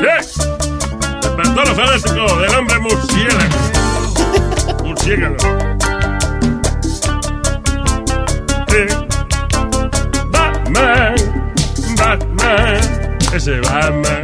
¡Yes! Todos los fanáticos del hombre murciélago. Murciélago. Batman, Batman, ese. Batman,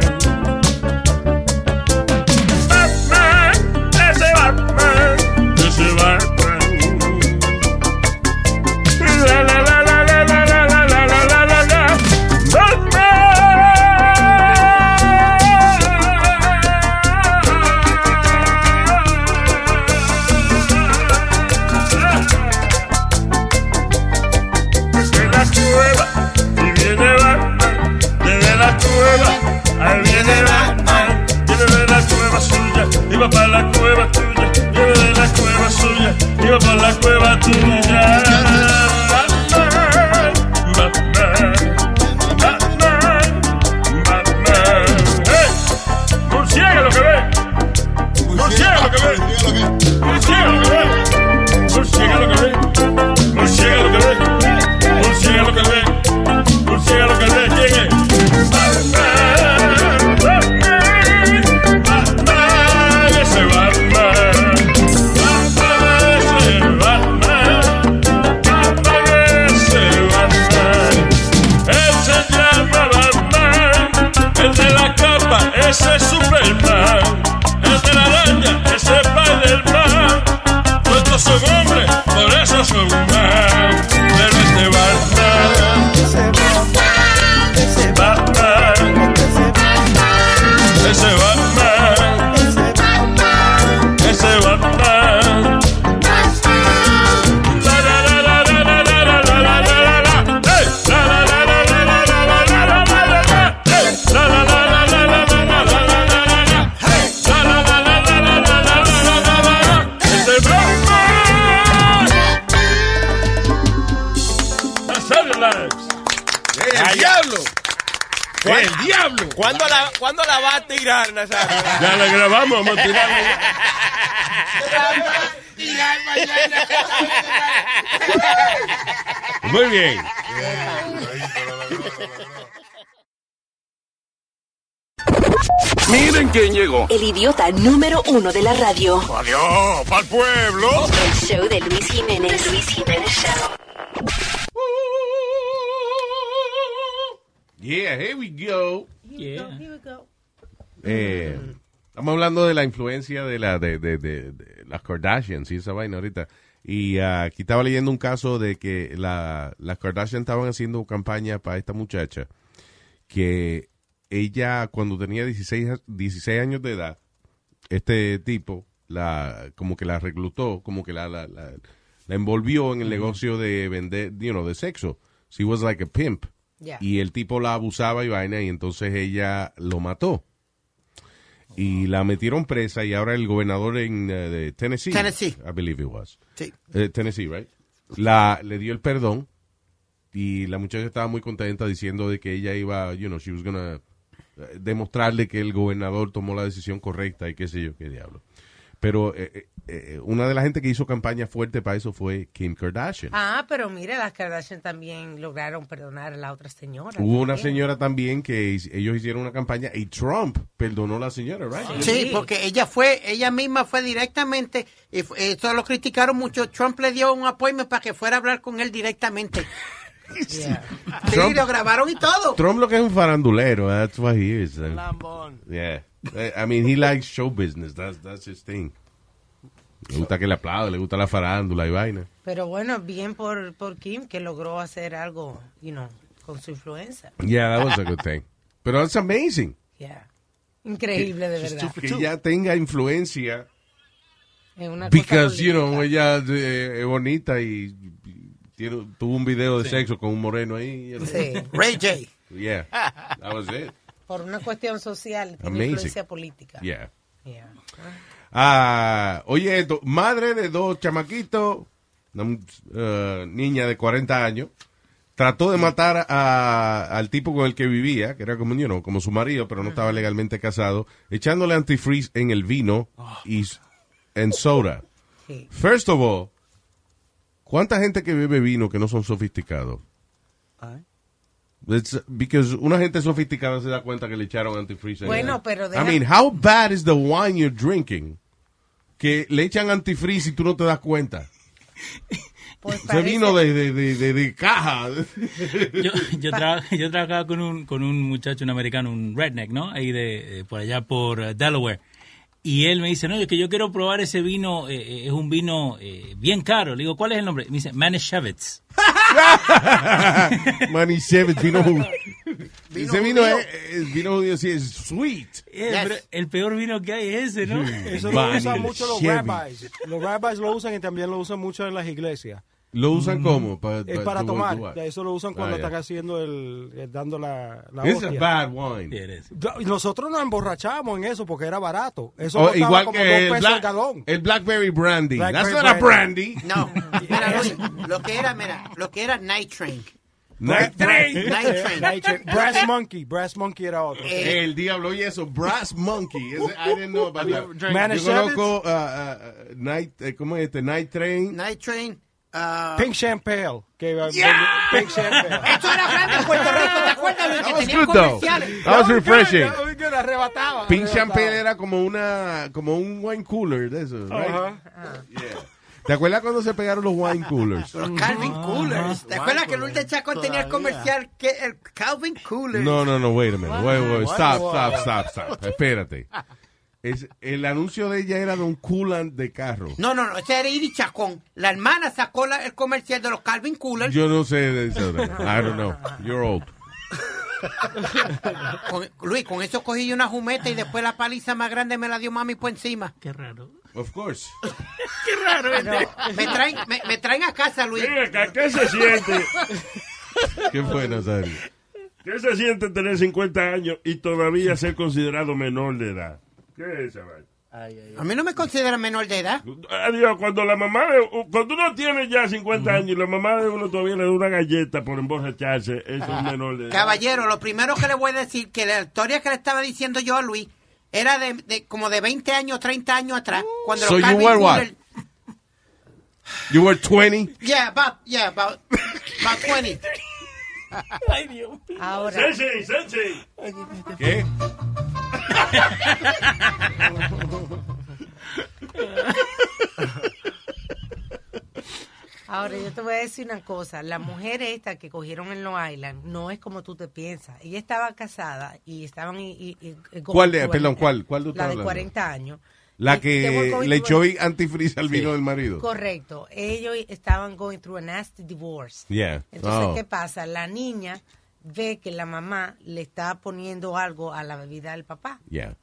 ¿Cuándo la, ¿Cuándo la va a tirar, Nazario? Ya la grabamos, vamos a tirarla. Muy bien. Miren quién llegó. El idiota número uno de la radio. Adiós, pa'l pueblo. El show de Luis Jiménez. Luis Jiménez Show. Yeah, here we go. Here we go. Eh, estamos hablando de la influencia de, la, de, de- de- de las Kardashians y esa vaina ahorita. Y ah, aquí estaba leyendo un caso de que la, las Kardashian estaban haciendo campaña para esta muchacha que ella cuando tenía 16, a- 16 años de edad, este tipo la como que la reclutó, como que la, la, la- la envolvió en el negocio de vender, you know, de sexo. She was like a pimp. Yeah. Y el tipo la abusaba y vaina y entonces ella lo mató. Y la metieron presa y ahora el gobernador en eh, de Tennessee, Tennessee. I believe it was. Sí. Eh, Tennessee, right? La, le dio el perdón y la muchacha estaba muy contenta diciendo de que ella iba, you know, she was gonna eh, demostrarle que el gobernador tomó la decisión correcta y qué sé yo, qué diablo. Pero eh, eh, eh, una de las gente que hizo campaña fuerte para eso fue Kim Kardashian. Ah, pero mire, las Kardashian también lograron perdonar a la otra señora. Hubo una señora también que ellos hicieron una campaña y Trump perdonó a la señora, right? Sí, porque ella fue, ella misma fue directamente, y eso lo criticaron mucho. Trump le dio un apoyo para que fuera a hablar con él directamente. Sí, Trump- lo grabaron y todo. Trump lo que es un farandulero, that's what he is. Yeah. I mean, he likes show business, that's, that's his thing. Le gusta que le aplaude, le gusta la farándula y vaina. Pero bueno, bien por, por Kim que logró hacer algo, you know, con su influencia. Yeah, that was a good thing. Pero that's amazing. Yeah. Increíble, de verdad. Que ella tenga influencia Es una cosa because, you know, ella eh, es bonita y, tiene- tuvo un video de sexo con un moreno ahí. you know. Sí. Ray J. Yeah, that was it. Por una cuestión social, tiene influencia política. Yeah. Yeah. Ah, oye, esto, madre de dos chamaquitos, una eh, niña de 40 años, trató de matar a- al tipo con el que vivía, que era como, you know, como su marido, pero no estaba legalmente casado, echándole antifreeze en el vino y s- en soda. First of all, ¿cuánta gente que bebe vino que no son sofisticados? It's, because una gente sofisticada se da cuenta que le echaron antifreeze. en Bueno, pero I deja- mean, how bad is the wine you're drinking? Que le echan antifreeze y tú no te das cuenta. Pues Se vino de, de, de, de- de caja. yo, yo, traba- yo trabajaba con un, con un muchacho, un americano, un redneck, ¿no? Ahí de, eh, por allá por eh, Delaware. Y él me dice, no, es que yo quiero probar ese vino, eh, eh, es un vino eh, bien caro. Le digo, ¿cuál es el nombre? Me dice, Manischewitz. Manischewitz, vino judío. Ese vino es, es vino judío, sí, es sweet. Eh, pero el peor vino que hay es ese, ¿no? Eso lo usan mucho los rabbis. Los rabbis lo usan y también lo usan mucho en las iglesias. ¿Lo usan como? Pa- Es pa- para to- tomar. to- Eso lo usan cuando Ah, yeah. están haciendo el, eh, dando la, la It's a hostia. bad wine. Y Nosotros nos emborrachamos en eso porque era barato. Eso Oh, igual como que dos el, pesos black- el galón. el Blackberry Brandy. Blackberry That's not a brandy. No, mira, Luis, lo que era, mira, lo que era Night Train. Night Train. Night Train. Night Train. Brass Monkey. Brass Monkey era otro. El diablo, oye eso, Brass Monkey. Ese- I didn't know about that. Yo conozco uh, uh, Night, eh, ¿cómo es este? Night Train. Night Train. Ah, Pink Champagne. Que, uh, Yeah. Pink Champagne. Eso era grande en Puerto Rico, ¿te acuerdas? That Que was tenían comerciales. That was refreshing. Good, arrebataba. Pink. Champagne era como una, como un wine cooler de eso, right? Ajá. ¿Te acuerdas cuando se pegaron los wine coolers? Los Calvin Coolers. ¿Te acuerdas que Lourdes Chacón tenía el comercial que el Calvin Cooler? No, no, no, wait a minute. Wait, wait, stop, stop, stop, stop. Espérate. Es, el anuncio de ella era de un coolant de carro. No, no, no, ese era Iri Chacón. La hermana sacó la- el comercial de los Calvin Coolers. Yo no sé de eso. I don't know. You're old. Con- Luis, con eso cogí yo una jumeta y después la paliza más grande me la dio mami por encima. Qué raro. Of course. Qué raro. me, traen, me, me traen a casa, Luis. Acá, ¿qué se siente? ¿Qué fue, Nazario? ¿Qué se siente tener 50 años y todavía ser considerado menor de edad? ¿Qué es esa vaina? A mí no me consideran menor de edad. Adiós, cuando la mamá de, cuando uno tiene ya 50 años y la mamá de uno todavía le da una galleta por emborracharse, eso es menor de edad. Caballero, lo primero que le voy a decir, que la historia que le estaba diciendo yo a Luis, era de, de como de 20 años, 30 años atrás. Cuando So los you were what? You were 20. Yeah, about, yeah, about, about 20. Ay, Dios mío. Ahora, Sensi, Sensi. ¿Qué? ahora yo te voy a decir una cosa. La mujer esta que cogieron en Long Island no es como tú te piensas. Ella estaba casada y estaban... Y, y- y- y- ¿Cuál de- perdón, cuál- cuál tú La de hablando? 40 años. La que le echó antifreeze al vino del marido. Correcto. Ellos estaban going through a nasty divorce. Yeah. Entonces, Oh. ¿qué pasa? La niña ve que la mamá le está poniendo algo a la bebida del papá, Yeah.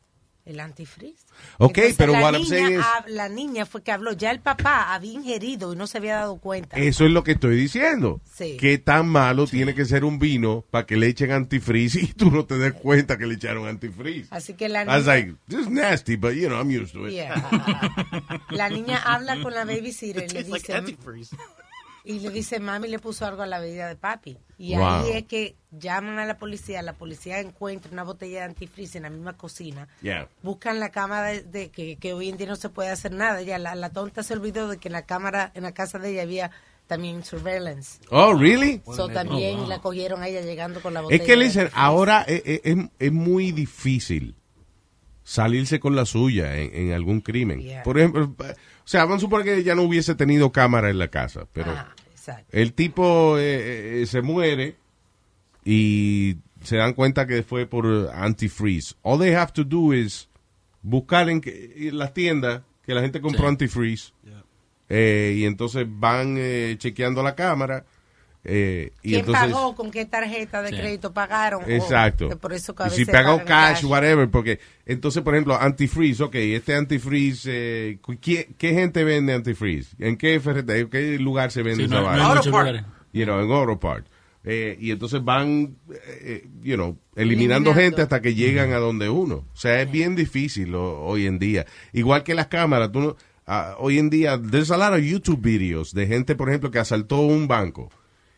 El antifreeze. Ok, Entonces, pero la what I'm niña saying is- hab- la niña fue que habló. Ya el papá había ingerido y no se había dado cuenta. Eso es lo que estoy diciendo. Sí. ¿Qué tan malo tiene que ser un vino para que le echen antifreeze y tú no te des cuenta que le echaron antifreeze? Así que la I was niña, like, this is nasty, but you know, I'm used to it. Yeah. la niña habla con la babysitter y le like dice. Y le dice, mami le puso algo a la bebida de papi. Y Wow. ahí es que llaman a la policía, la policía encuentra una botella de antifreeze en la misma cocina. Yeah. Buscan la cámara de, de que, que hoy en día no se puede hacer nada. Ya la, la tonta se olvidó de que en la cámara, en la casa de ella había también surveillance. Oh, really? So, también Oh, wow. la cogieron a ella llegando con la botella. Es que, listen, antifreeze. ahora es, es- es- es muy difícil salirse con la suya en, en algún crimen. Yeah. Por ejemplo, o sea, vamos a suponer que ella no hubiese tenido cámara en la casa, pero exacto. el tipo eh, eh, se muere y se dan cuenta que fue por eh, antifreeze. All they have to do is buscar en, que- en las tiendas que la gente compró antifreeze eh, y entonces van eh, chequeando la cámara eh, y ¿Quién entonces pagó? ¿Con qué tarjeta de Sí. crédito pagaron? Exacto. Oh, que por eso que a y si pagó cash, whatever, porque entonces, por ejemplo, antifreeze, ok, este antifreeze, eh, ¿qué, qué gente vende antifreeze? ¿En qué ferretería, en qué lugar se vende Sí, esa no- no vaina? lugares. You know, en Auto Park. Eh, y entonces van, eh, you know, eliminando, Eliminando. gente hasta que llegan a donde uno. O sea, es bien difícil o- hoy en día. Igual que las cámaras, tú no, ah, hoy en día, there's a lot of YouTube videos de gente, por ejemplo, que asaltó un banco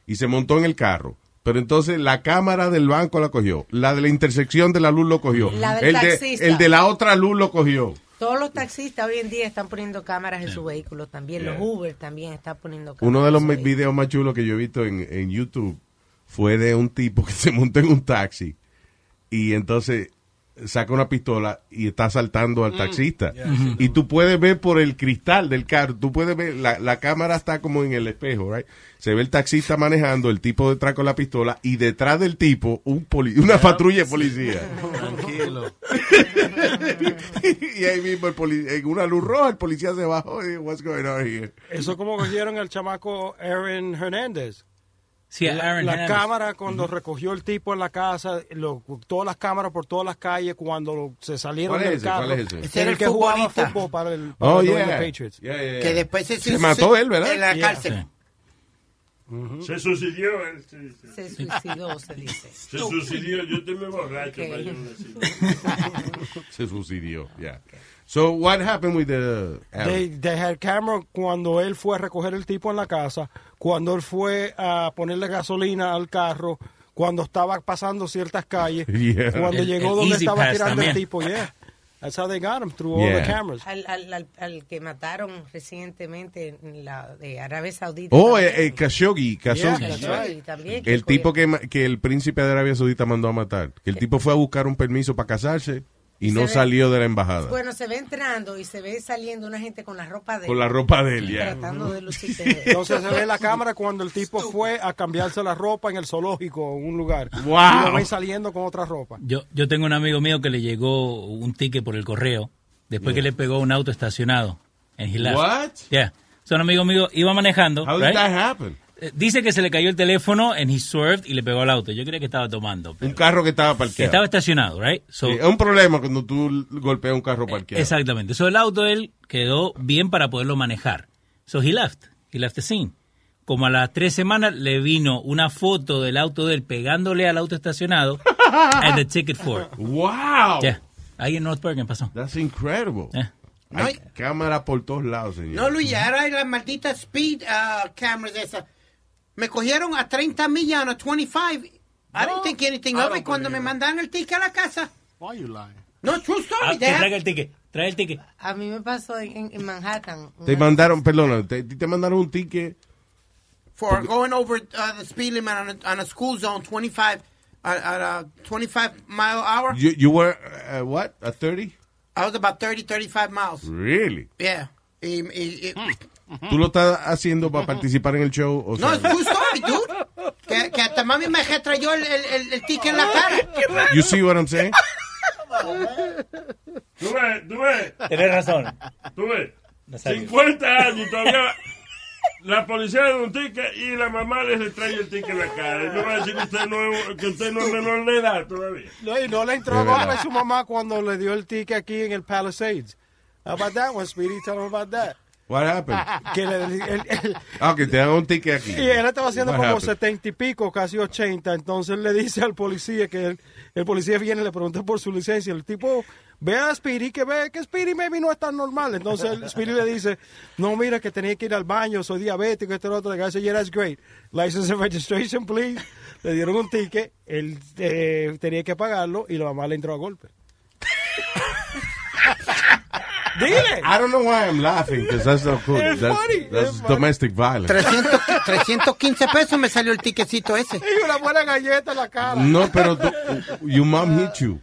y se montó en el carro. Pero entonces la cámara del banco la cogió, la de la intersección de la luz lo cogió, La del el, de, taxista. el de la otra luz lo cogió. Todos los taxistas hoy en día están poniendo cámaras en sus vehículos también. Los. Uber también están poniendo cámaras. Uno de los en videos más chulos que yo he visto en, en YouTube fue de un tipo que se montó en un taxi y entonces saca una pistola y está asaltando al taxista. Y tú puedes ver por el cristal del carro, tú puedes ver, la, la cámara está como en el espejo, right? Se ve el taxista manejando, el tipo detrás con la pistola y detrás del tipo un poli- una patrulla de policía. Tranquilo. y ahí mismo el poli- en una luz roja el policía se bajó y dijo, what's going on here? Eso como cogieron al chamaco Aaron Hernández. Sí, la, Aaron la cámara cuando recogió el tipo en la casa, lo- todas las cámaras por todas las calles cuando lo- se salieron ¿Cuál es del ese? carro. ¿Cuál es ese? Era el el que jugaba fútbol para el para Oh, los yeah. Patriots. Yeah, yeah, yeah. Que después se, Se mató él, ¿verdad? En la Yeah. cárcel. Se suicidió. él, sí. Se suicidó, se dice. Se suicidió. Yo estoy muy borracho. Ok. para yo decir. Se suicidió, yeah. So what happened with the They, they had camera cuando él fue a recoger el tipo en la casa, cuando él fue a ponerle gasolina al carro, cuando estaba pasando ciertas calles, Yeah. cuando El- llegó el donde estaba tirando el tipo, yeah. That's how they got him through all the cameras. Al, al, al, al que mataron recientemente en la de Arabia Saudita. Oh, eh, eh, Khashoggi, Khashoggi. Yeah, Khashoggi también, que El tipo que, que el príncipe de Arabia Saudita mandó a matar. Que el tipo fue a buscar un permiso para casarse y no ve- salió de la embajada. Bueno, se ve entrando y se ve saliendo una gente con la ropa de Con la ropa de él, ya. Tratando de lucir. Entonces se ve en la cámara cuando el tipo fue a cambiarse la ropa en el zoológico, en un lugar. Wow. Y lo ven saliendo con otra ropa. Yo, yo tengo un amigo mío que le llegó un ticket por el correo después que le pegó un auto estacionado en left. What? Yeah. So, un amigo mío iba manejando. How did right? that happen? Eh, Dice que se le cayó el teléfono en he swerved y le pegó al auto. Yo creía que estaba tomando. pero- Un carro que estaba que parqueado. estaba estacionado, right? So, Sí, es un problema cuando tú golpeas un carro parqueado. Exactamente. So, el auto de él quedó bien para poderlo manejar. So he left. He left the scene. Como a las tres semanas le vino una foto del auto de él pegándole al auto estacionado and the ticket for it. Wow. Yeah. Ahí en North Bergen pasó. That's incredible. Yeah. No, Hay cámara por todos lados, señor. No, Luis, ahora hay las malditas speed uh, cameras esas. Me cogieron a 30 millas, a 25. I didn't think anything I of don't it cuando me mandaron el ticket a la casa. Why you lying? No, true story. Ah, que they have- traiga el ticket. Trae el ticket. A mí me pasó en, en Manhattan. Te mandaron, perdona, te, te mandaron un ticket. for going over uh, the speed limit on a, on a school zone 25 at, at a 25 mile hour. You, you were, uh, what, a 30? I was about 30, 35 miles. Really? Yeah. Y, y- y- ¿Tú lo estás haciendo para participar en el show? O no, sea, es story, dude. Que, que hasta mami me retrayó el, el, el, el ticket en la cara. you see what I'm saying? Tú ves, tú ves. Tienes razón. Tú ves. Nazario. 50 años todavía la policía le da un ticket y la mamá le retrae el ticket en la cara. Y me va a decir que usted no que usted no es menor de edad todavía. No, y no le entró a su mamá cuando le dio el ticket aquí en el Palisades. How about that one, Speedy? Tell him about that. What happened? Que le- el- el- Ah, que te dan un ticket aquí. y él estaba haciendo What como setenta y pico, casi ochenta. Entonces le dice al policía que el, el policía viene y le pregunta por su licencia. El tipo ve a Speedy que ve que Speedy maybe no es tan normal. Entonces Speedy le dice, no, mira que tenía que ir al baño, soy diabético, este lo otro. Guy dice, yeah, that's great. License and registration, please. Le dieron un ticket, él eh, tenía que pagarlo y la mamá le entró a golpe. Dile. I don't know why I'm laughing, because that's not good. It's That's, funny. that's It's funny. domestic violence. 300, 315 pesos me salió el ticketcito ese. Y una buena galleta en la cara. No, pero tú, your mom hit you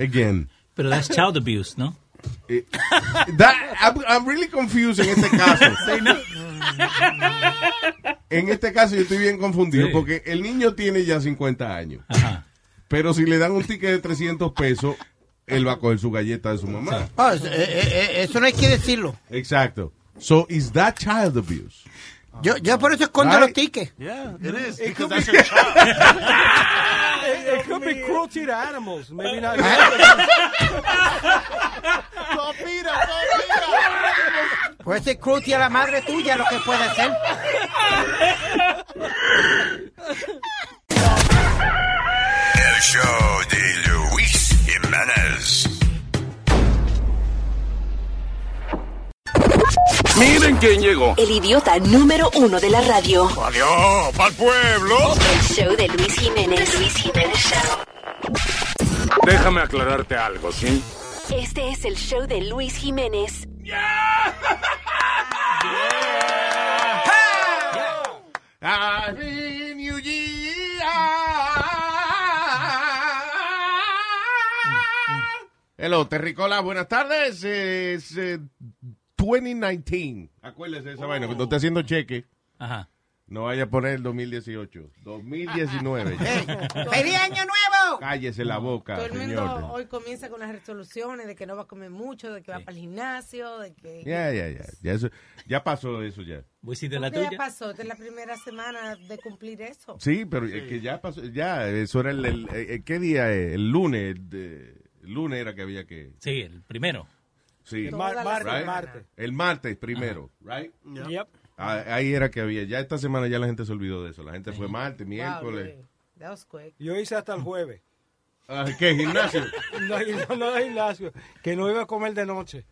again. Pero that's child abuse, ¿no? That, I'm, I'm really confused en este caso. En este caso yo estoy bien confundido Sí. porque el niño tiene ya 50 años. Ajá. Pero si le dan un ticket de 300 pesos, él va a coger su galleta de su mamá. Oh, eh, eh, eso no hay que decirlo. Exacto. So, is that child abuse? Yo, yo por eso escondo Right. los tickets. Yeah, it is. It Because could that's be- your child. It, it could be cruelty to animals. Maybe not. Puede ser cruelty a la madre tuya lo que puede ser. El show de Luis Miren quién llegó. El idiota número uno de la radio. Adiós, pa'l pueblo. El show de Luis Jiménez. The Luis Jiménez Show. Déjame aclararte algo, ¿sí? Este es el show de Luis Jiménez. Happy New Hello, Terricola, buenas tardes. Es eh, 2019. Acuérdese de esa vaina. Cuando esté haciendo cheque, Ajá. no vaya a poner el 2018. 2019. ¡Feliz año nuevo! Cállese la boca, Todo el mundo señor. hoy comienza con las resoluciones de que no va a comer mucho, de que va para el gimnasio, de que... Ya, ya, ya. Ya, eso- ya pasó eso ya. ¿Vos hiciste la ¿Qué ya tuya? pasó? Esta es la primera semana de cumplir eso. Sí, pero es que ya pasó. Ya, eso era el. el- eh, ¿Qué día es? El lunes. de- el lunes era que había que. Sí, el primero. Sí. El mar- martes, Right? martes. El martes primero, right? Yep. Ah, Ahí era que había. Ya esta semana ya la gente se olvidó de eso. La gente fue martes, miércoles. Wow, that was quick. Yo hice hasta el jueves. Ah, ¿Qué? ¿Gimnasio? No, no, no de gimnasio. Que no iba a comer de noche.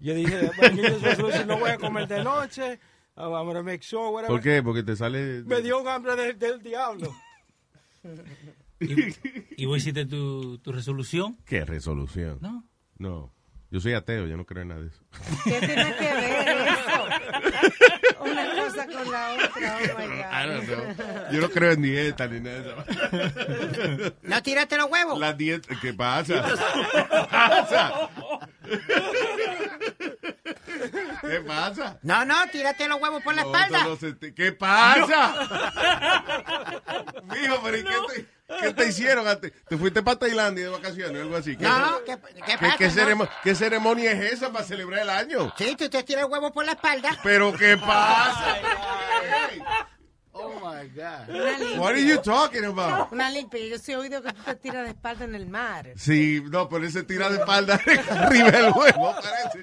Yo dije, "My New Year's resolution, no voy a comer de noche. I'm gonna make sure, whatever. ¿Por qué? Porque te sale. Me dio un hambre del, del diablo. ¿Y vos hiciste tu, tu resolución? ¿Qué resolución? No. No. Yo soy ateo, yo no creo en nada de eso. ¿Qué tiene que ver eso? Una cosa con la otra, oh my God. I don't know. Yo no creo en dieta ni nada de eso. ¿No tiraste los huevos? La dieta, ¿qué pasa? ¿Qué pasa? ¿Qué pasa? No, no, tírate los huevos por la No, espalda. no se te- ¿Qué pasa? Mijo, pero ¿y qué, te, qué te hicieron? antes? ¿Te fuiste para Tailandia de vacaciones o algo así? ¿Qué, No, ¿qué, pasa? qué no? ceremo- qué ceremonia es esa para celebrar el año? Sí, tú te tiras el huevo por la espalda. ¿Pero qué pasa? Oh my God. Una limpia. What are you talking about? Una limpia. Yo sí he oído que tú te tiras de espalda en el mar. Sí, no, pero ese tira de espalda arriba del huevo, parece.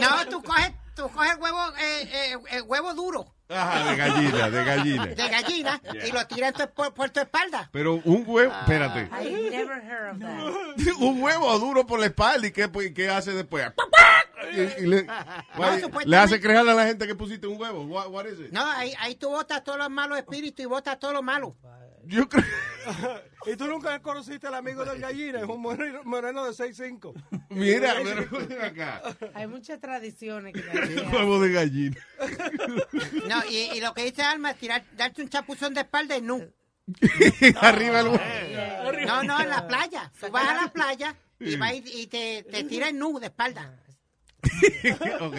No, tú coges, tú coges el huevo, eh, eh, huevo duro Ajá, de gallina, de gallina. de gallina Yeah. y lo tiras en tu, por, por tu espalda. Pero un huevo, espérate. I never heard of that. Un huevo duro por la espalda y qué, pues, qué hace después. ¡Papá! Y- y le, Why- supuestamente- le hace creer a la gente que pusiste un huevo. What, what is it? No, ahí, ahí tú botas todos los malos espíritus y botas todo lo malo. Yo creo. y tú nunca conociste al amigo del gallina, es un moreno, moreno de 6'5". Mira, Eh, pero acá. Hay muchas tradiciones que Huevo de gallina. No, y, y lo que dice Alma es tirar, darte un chapuzón de espalda y nu. Arriba el huevo. No, no, en la playa. Tú vas a la playa y, vas y, y te, te tiras nu de espalda. ok.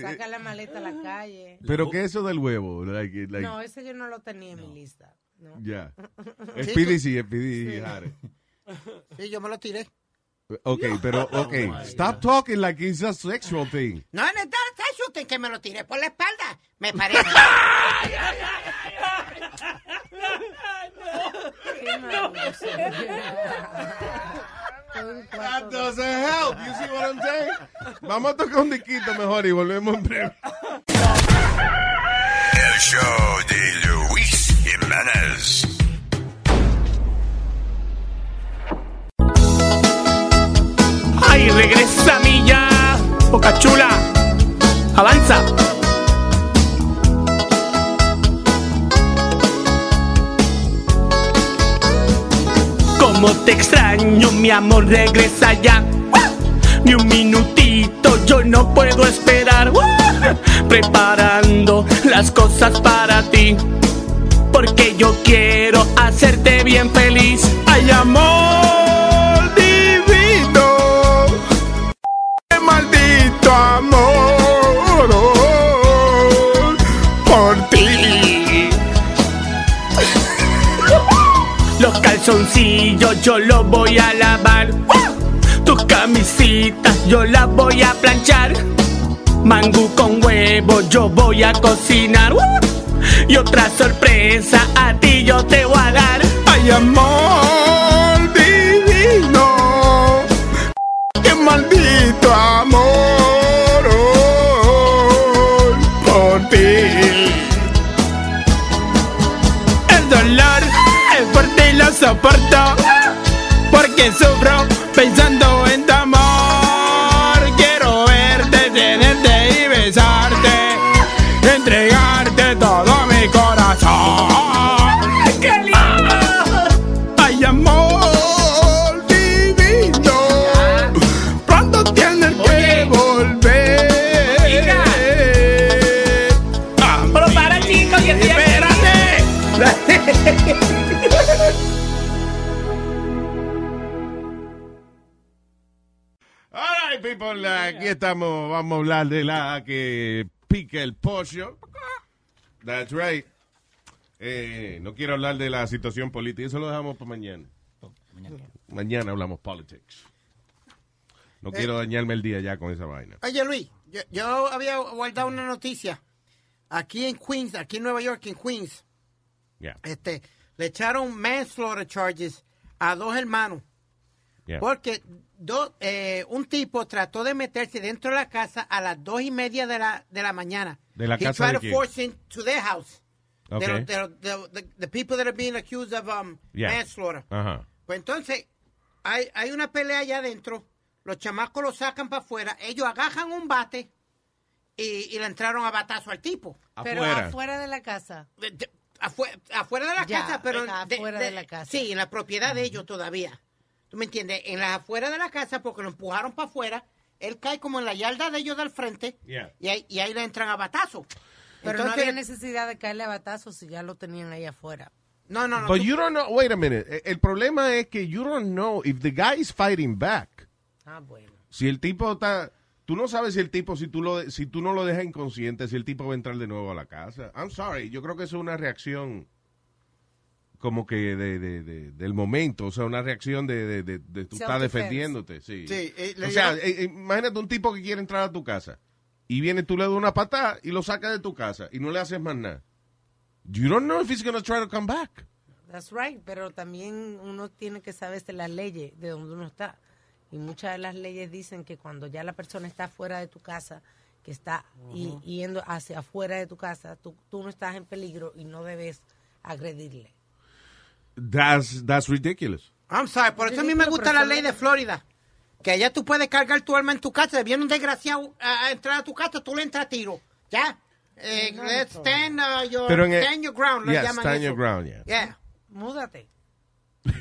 Saca la maleta a la calle. Pero ¿qué es eso del huevo? Like, like, No, ese yo no lo tenía en mi lista. No. Ya. Sí, Speedy sí, Speedy jare. Sí, yo me lo tiré. Ok, pero, ok. Stop talking like it's a sexual thing. No, no, está shooting que me lo tiré por la espalda. Me parece. That doesn't help. You see what I'm saying? Vamos a tocar un disquito mejor y volvemos en breve. El show de Luis Jiménez. Ay, regresa mí ya, boca chula. Avanza. Te extraño, mi amor, regresa ya. Ni un minutito, yo no puedo esperar. Preparando las cosas para ti. Porque yo quiero hacerte bien feliz. Ay, amor calzoncillos yo los voy a lavar. Tus camisitas yo las voy a planchar. Mangú con huevo yo voy a cocinar. Y otra sorpresa a ti yo te voy a dar. Ay, amor soporto Porque sufro pensando aquí estamos. Vamos a hablar de la que pica el pollo. That's right. Eh, no quiero hablar de la situación política, eso lo dejamos para mañana. Mañana hablamos politics. No Eh. quiero dañarme el día ya con esa vaina. Oye, Luis, yo, yo había guardado una noticia. Aquí en Queens, aquí en Nueva York, en Queens, Yeah. este, le echaron manslaughter charges a dos hermanos. Yeah. Porque do- eh, un tipo trató de meterse dentro de la casa a las dos y media de la, de la mañana. ¿De la He casa tried de to force into their house. De Okay. los- de los- de- de- the people that are being accused of um, Yeah. manslaughter. Ajá. Pues entonces, hay, hay una pelea allá adentro, los chamacos lo sacan para afuera, ellos agajan un bate y, y le entraron a batazo al tipo. Pero afuera de la casa. Afuera, afuera de la Ya, casa, pero... afuera de la casa. Sí, en la propiedad de ellos todavía. ¿Tú me entiendes? En las afuera de la casa, porque lo empujaron para afuera, él cae como en la yarda de ellos del frente Yeah. y, ahí, y ahí le entran a batazo. Pero Entonces- no había necesidad de caerle a batazos si ya lo tenían ahí afuera. No, no, no. But tú- you don't know, wait a minute. El- El problema es que you don't know if the guy is fighting back. Ah, bueno. Si el tipo está, tú no sabes si el tipo, si tú lo, si tú no lo dejas inconsciente, si el tipo va a entrar de nuevo a la casa. I'm sorry, yo creo que eso es una reacción como que de, de- de- del momento, o sea, una reacción de, de, de- de tú estás defendiéndote, sí. Sí, eh, o sea, eh, eh, imagínate un tipo que quiere entrar a tu casa y viene tú le das una patada y lo sacas de tu casa y no le haces más nada. You don't know if he's going to try to come back. That's right, pero también uno tiene que saberse las leyes de donde uno está. Y muchas de las leyes dicen que cuando ya la persona está fuera de tu casa, que está y- Ujú. yendo hacia afuera de tu casa, tú, tú no estás en peligro y no debes agredirle. That's, that's ridiculous. I'm sorry, por eso a mí me gusta la ley de Florida. Que allá tú puedes cargar tu arma en tu casa. Viene un desgraciado a, entrar a tu casa, tú le entras a tiro. ¿Ya? Eh, let's stand, uh, your, Pero en el- stand your ground. lo Yeah, llaman stand eso. your ground, yeah. Yeah. Múdate.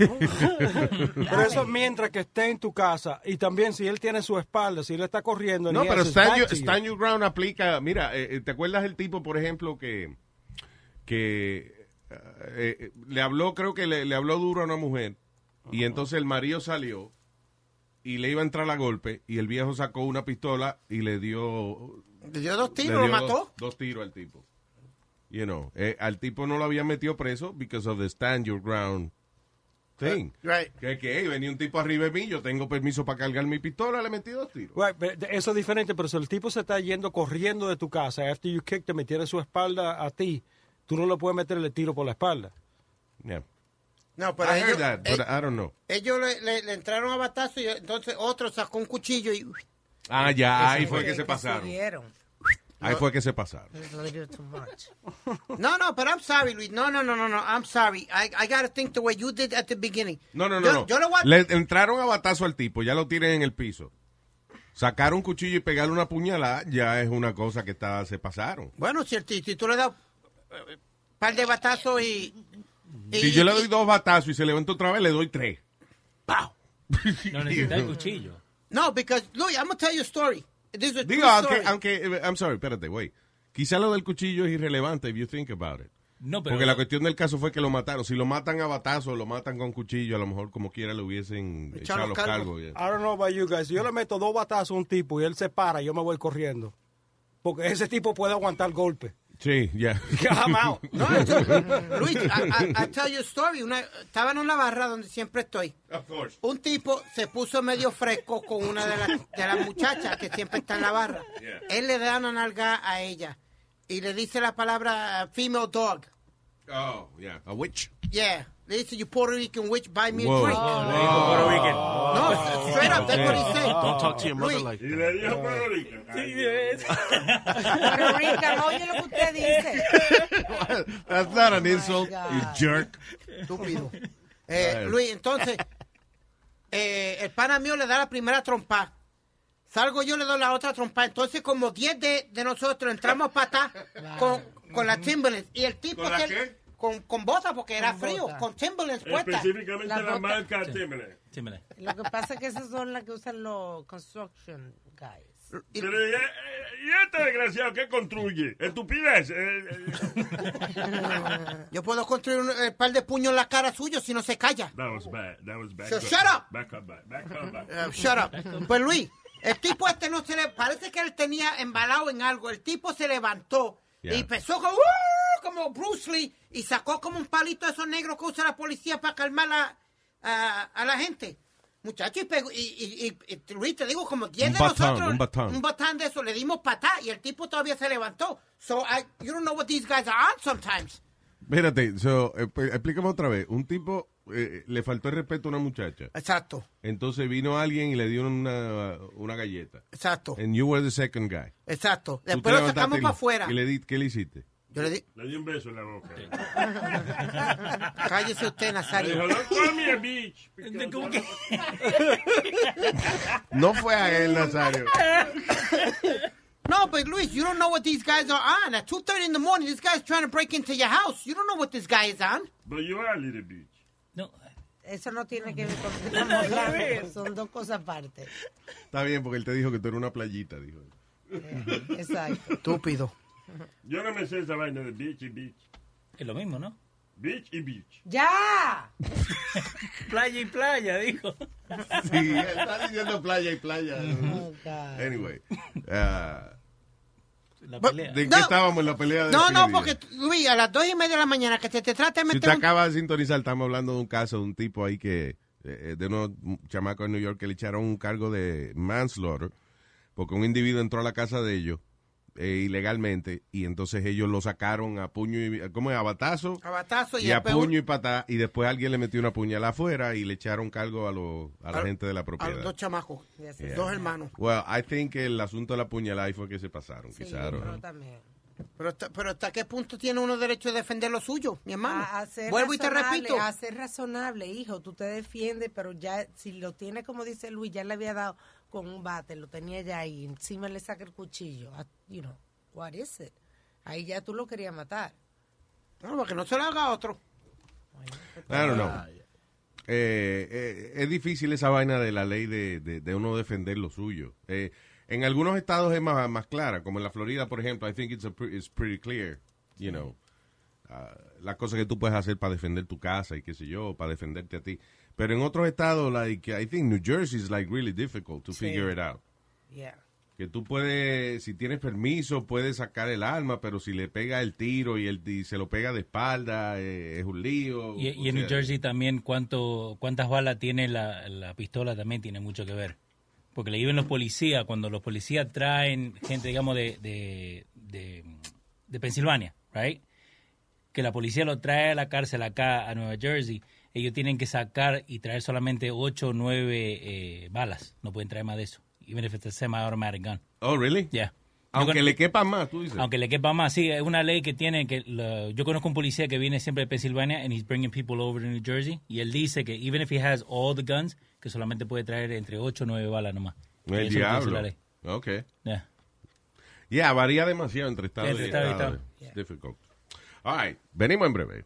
Pero eso mientras que esté en tu casa y también si él tiene su espalda, si él está corriendo. No, pero stand back your, to you. stand your ground aplica. Mira, eh, eh, ¿te acuerdas el tipo, por ejemplo, que, que eh, eh, le habló, creo que le, le habló duro a una mujer y entonces el marido salió y le iba a entrar a golpe y el viejo sacó una pistola y le dio... Le dio dos tiros, lo dio mató. Dos, dos tiros al tipo. You know, eh, al tipo no lo había metido preso because of the stand your ground thing. Right. Que, que hey, venía un tipo arriba de mí, yo tengo permiso para cargar mi pistola, le metí dos tiros. Right, but eso es diferente, pero si el tipo se está yendo corriendo de tu casa, after you kick te tiene su espalda a ti, tú no le puedes meterle tiro por la espalda. Yeah. No, pero I ellos, heard that, but eh, I don't know. ellos le, le- le entraron a batazo y entonces otro sacó un cuchillo y... Ah, ya, ahí fue que que se pasaron. Ahí fue que se pasaron. No, no, but I'm sorry, Luis. No, no, no, no, no. I'm sorry. I, I got to think the way you did at the beginning. No, no, no, Yo- no. yo le voy a- Le entraron a batazo al tipo, ya lo tienen en el piso. Sacar un cuchillo y pegarle una puñalada ya es una cosa que está, se pasaron. Bueno, si, el si tú le das par de batazos y... y- Si yo le doy dos batazos y se levanta otra vez, le doy tres. No necesita el cuchillo. No, because, Luis, I'm going to tell you a story. This is a Digo, true aunque, story. aunque, eh, I'm sorry, espérate, güey. Quizá lo del cuchillo es irrelevante if you think about it. No, pero- Porque la cuestión del caso fue que lo mataron. Si lo matan a batazo, lo matan con cuchillo, a lo mejor como quiera le hubiesen echado los cargos. yeah. I don't know about you guys. Si yo le meto dos batazos a un tipo y él se para, yo me voy corriendo. Porque ese tipo puede aguantar golpe. Sí, ya. I'm out. No, yo- Luis, I, I- I tell you a story. Una, estaba en una barra donde siempre estoy. Un tipo se puso medio fresco con una de las, de las muchachas que siempre está en la barra. Yeah. Él le da una nalga a ella y le dice la palabra uh, female dog. Oh, yeah. A witch. Yeah. Le dice, you Puerto Rican witch, buy me a drink. Oh, dijo Puerto Rican. No, straight up, that's what he said. Don't talk to your mother Luis, like Y le dijo Puerto Rico. Puerto Rican, oye lo que usted dice. That's not an insult, God. you jerk. Estúpido. Eh. Luis, entonces, eh, el pana mío le da la primera trompa. Salgo yo, le doy la otra trompa. Entonces, como 10 de, de nosotros entramos para atrás con, con la Timberlands. Y el tipo ¿Con la que- qué? Con, con botas, porque era Con frío. botas. Con Timberlands puestas. Específicamente La la, bota- marca Timberland. Lo que pasa es que esas son las que usan los construction guys. Pero, eh, eh, ¿y este desgraciado qué construye? Estupidez. eh, eh. Yo puedo construir un eh, par de puños en la cara suyo si no se calla. That was bad. That was bad. So shut up. Back up, back, back up, back. Eh, shut up. Pues Luis, el tipo este no se le... Parece que él tenía embalado en algo. El tipo se levantó Yeah. y empezó como, "Uh", como Bruce Lee y sacó como un palito de esos negros que usa la policía para calmar a, a, a la gente. Muchacho, y, y, y, y- te digo, como 10 Un de batán, nosotros, un batán. un batán de eso, le dimos patá y el tipo todavía se levantó. So, I, you don't know what these guys are on sometimes. Espérate, so, explícame otra vez. Un tipo eh, le faltó el respeto a una muchacha. Exacto, Entonces vino alguien y le dio una, una galleta. exacto, And you were the second guy. exacto. Después lo sacamos para afuera. ¿Y le di, qué le hiciste? Yo le di, Le di un beso en la boca. cállese usted, Le Nazario. dijo, don't call me a bitch. ¿Cómo que? No fue a él, Nazario. No, but Luis, you don't know what these guys are on. At 2.30 in the morning, this guy's trying to break into your house. You don't know what this guy is on. But you are a little bitch. No, Eso no tiene que ver con lo que estamos hablando. Son dos cosas aparte. Está bien, porque él te dijo que tú eras una playita, dijo. Exacto. Estúpido. Yo no me sé esa vaina de bitch y bitch. es lo mismo, ¿no? Bitch y bitch. ¡Ya! Playa y playa, dijo. Sí, está diciendo playa y playa. Oh, God. Anyway. ah, La pelea. ¿De No. qué estábamos en la pelea de No, no, porque, Luis, a las dos y media de la mañana que te, te trata de Si meter usted un... acaba de sintonizar, estamos hablando de un caso de un tipo ahí que, eh, de unos chamacos en New York que le echaron un cargo de manslaughter, porque un individuo entró a la casa de ellos eh, ilegalmente y entonces ellos lo sacaron a puño y, ¿cómo es? A batazo A batazo y, y a después puño y patá y después alguien le metió una puñalada afuera y le echaron cargo a, los a la A- gente de la a los propiedad. dos chamacos, Yes, Yeah. dos hermanos. Well, I think que el asunto de la puñalada fue que se pasaron, Sí, quizás. Pero hasta, pero hasta qué punto tiene uno derecho de defender lo suyo, mi hermano. A, a ser Vuelvo y te repito. A ser razonable, hijo. Tú te defiendes, pero ya, si lo tiene, como dice Luis, ya le había dado con un bate, lo tenía ya ahí, encima le saca el cuchillo. Ah, You know, what is it? Ahí ya tú lo querías matar. No, para que no se lo haga a otro. I don't know. Eh, eh, es difícil esa vaina de la ley de, de, de uno defender lo suyo. Eh, en algunos estados es más, más clara, como en la Florida, por ejemplo, I think it's, a pre- it's pretty clear, you know, ah, las cosas que tú puedes hacer para defender tu casa y qué sé yo, para defenderte a ti. Pero en otros estados, like, I think New Jersey is like really difficult to Sí. figure it out. Yeah. Que tú puedes, si tienes permiso, puedes sacar el arma, pero si le pega el tiro y, el, y se lo pega de espalda, eh, es un lío. Y, en New Jersey también cuánto, cuántas balas tiene la, la pistola también tiene mucho que ver. Porque le iban los policías, cuando los policías traen gente, digamos, de, de, de, de Pensilvania, right? Que la policía lo trae a la cárcel acá a Nueva Jersey, ellos tienen que sacar y traer solamente 8 o 9 balas. No pueden traer más de eso. Even if it's a semi-automatic gun. Oh, really? Yeah. Aunque le quepa más, tú dices. aunque le quepa más, sí, es una ley que tiene que yo conozco un policía que viene siempre de Pensilvania and he's bringing people over to New Jersey y él dice que even if he has all the guns que solamente puede traer entre 8 o 9 balas nomás. El es diablo. la ley. Ok. Yeah. Yeah, varía demasiado entre estados y estado y estados. estado. It's difficult. All right, venimos en breve.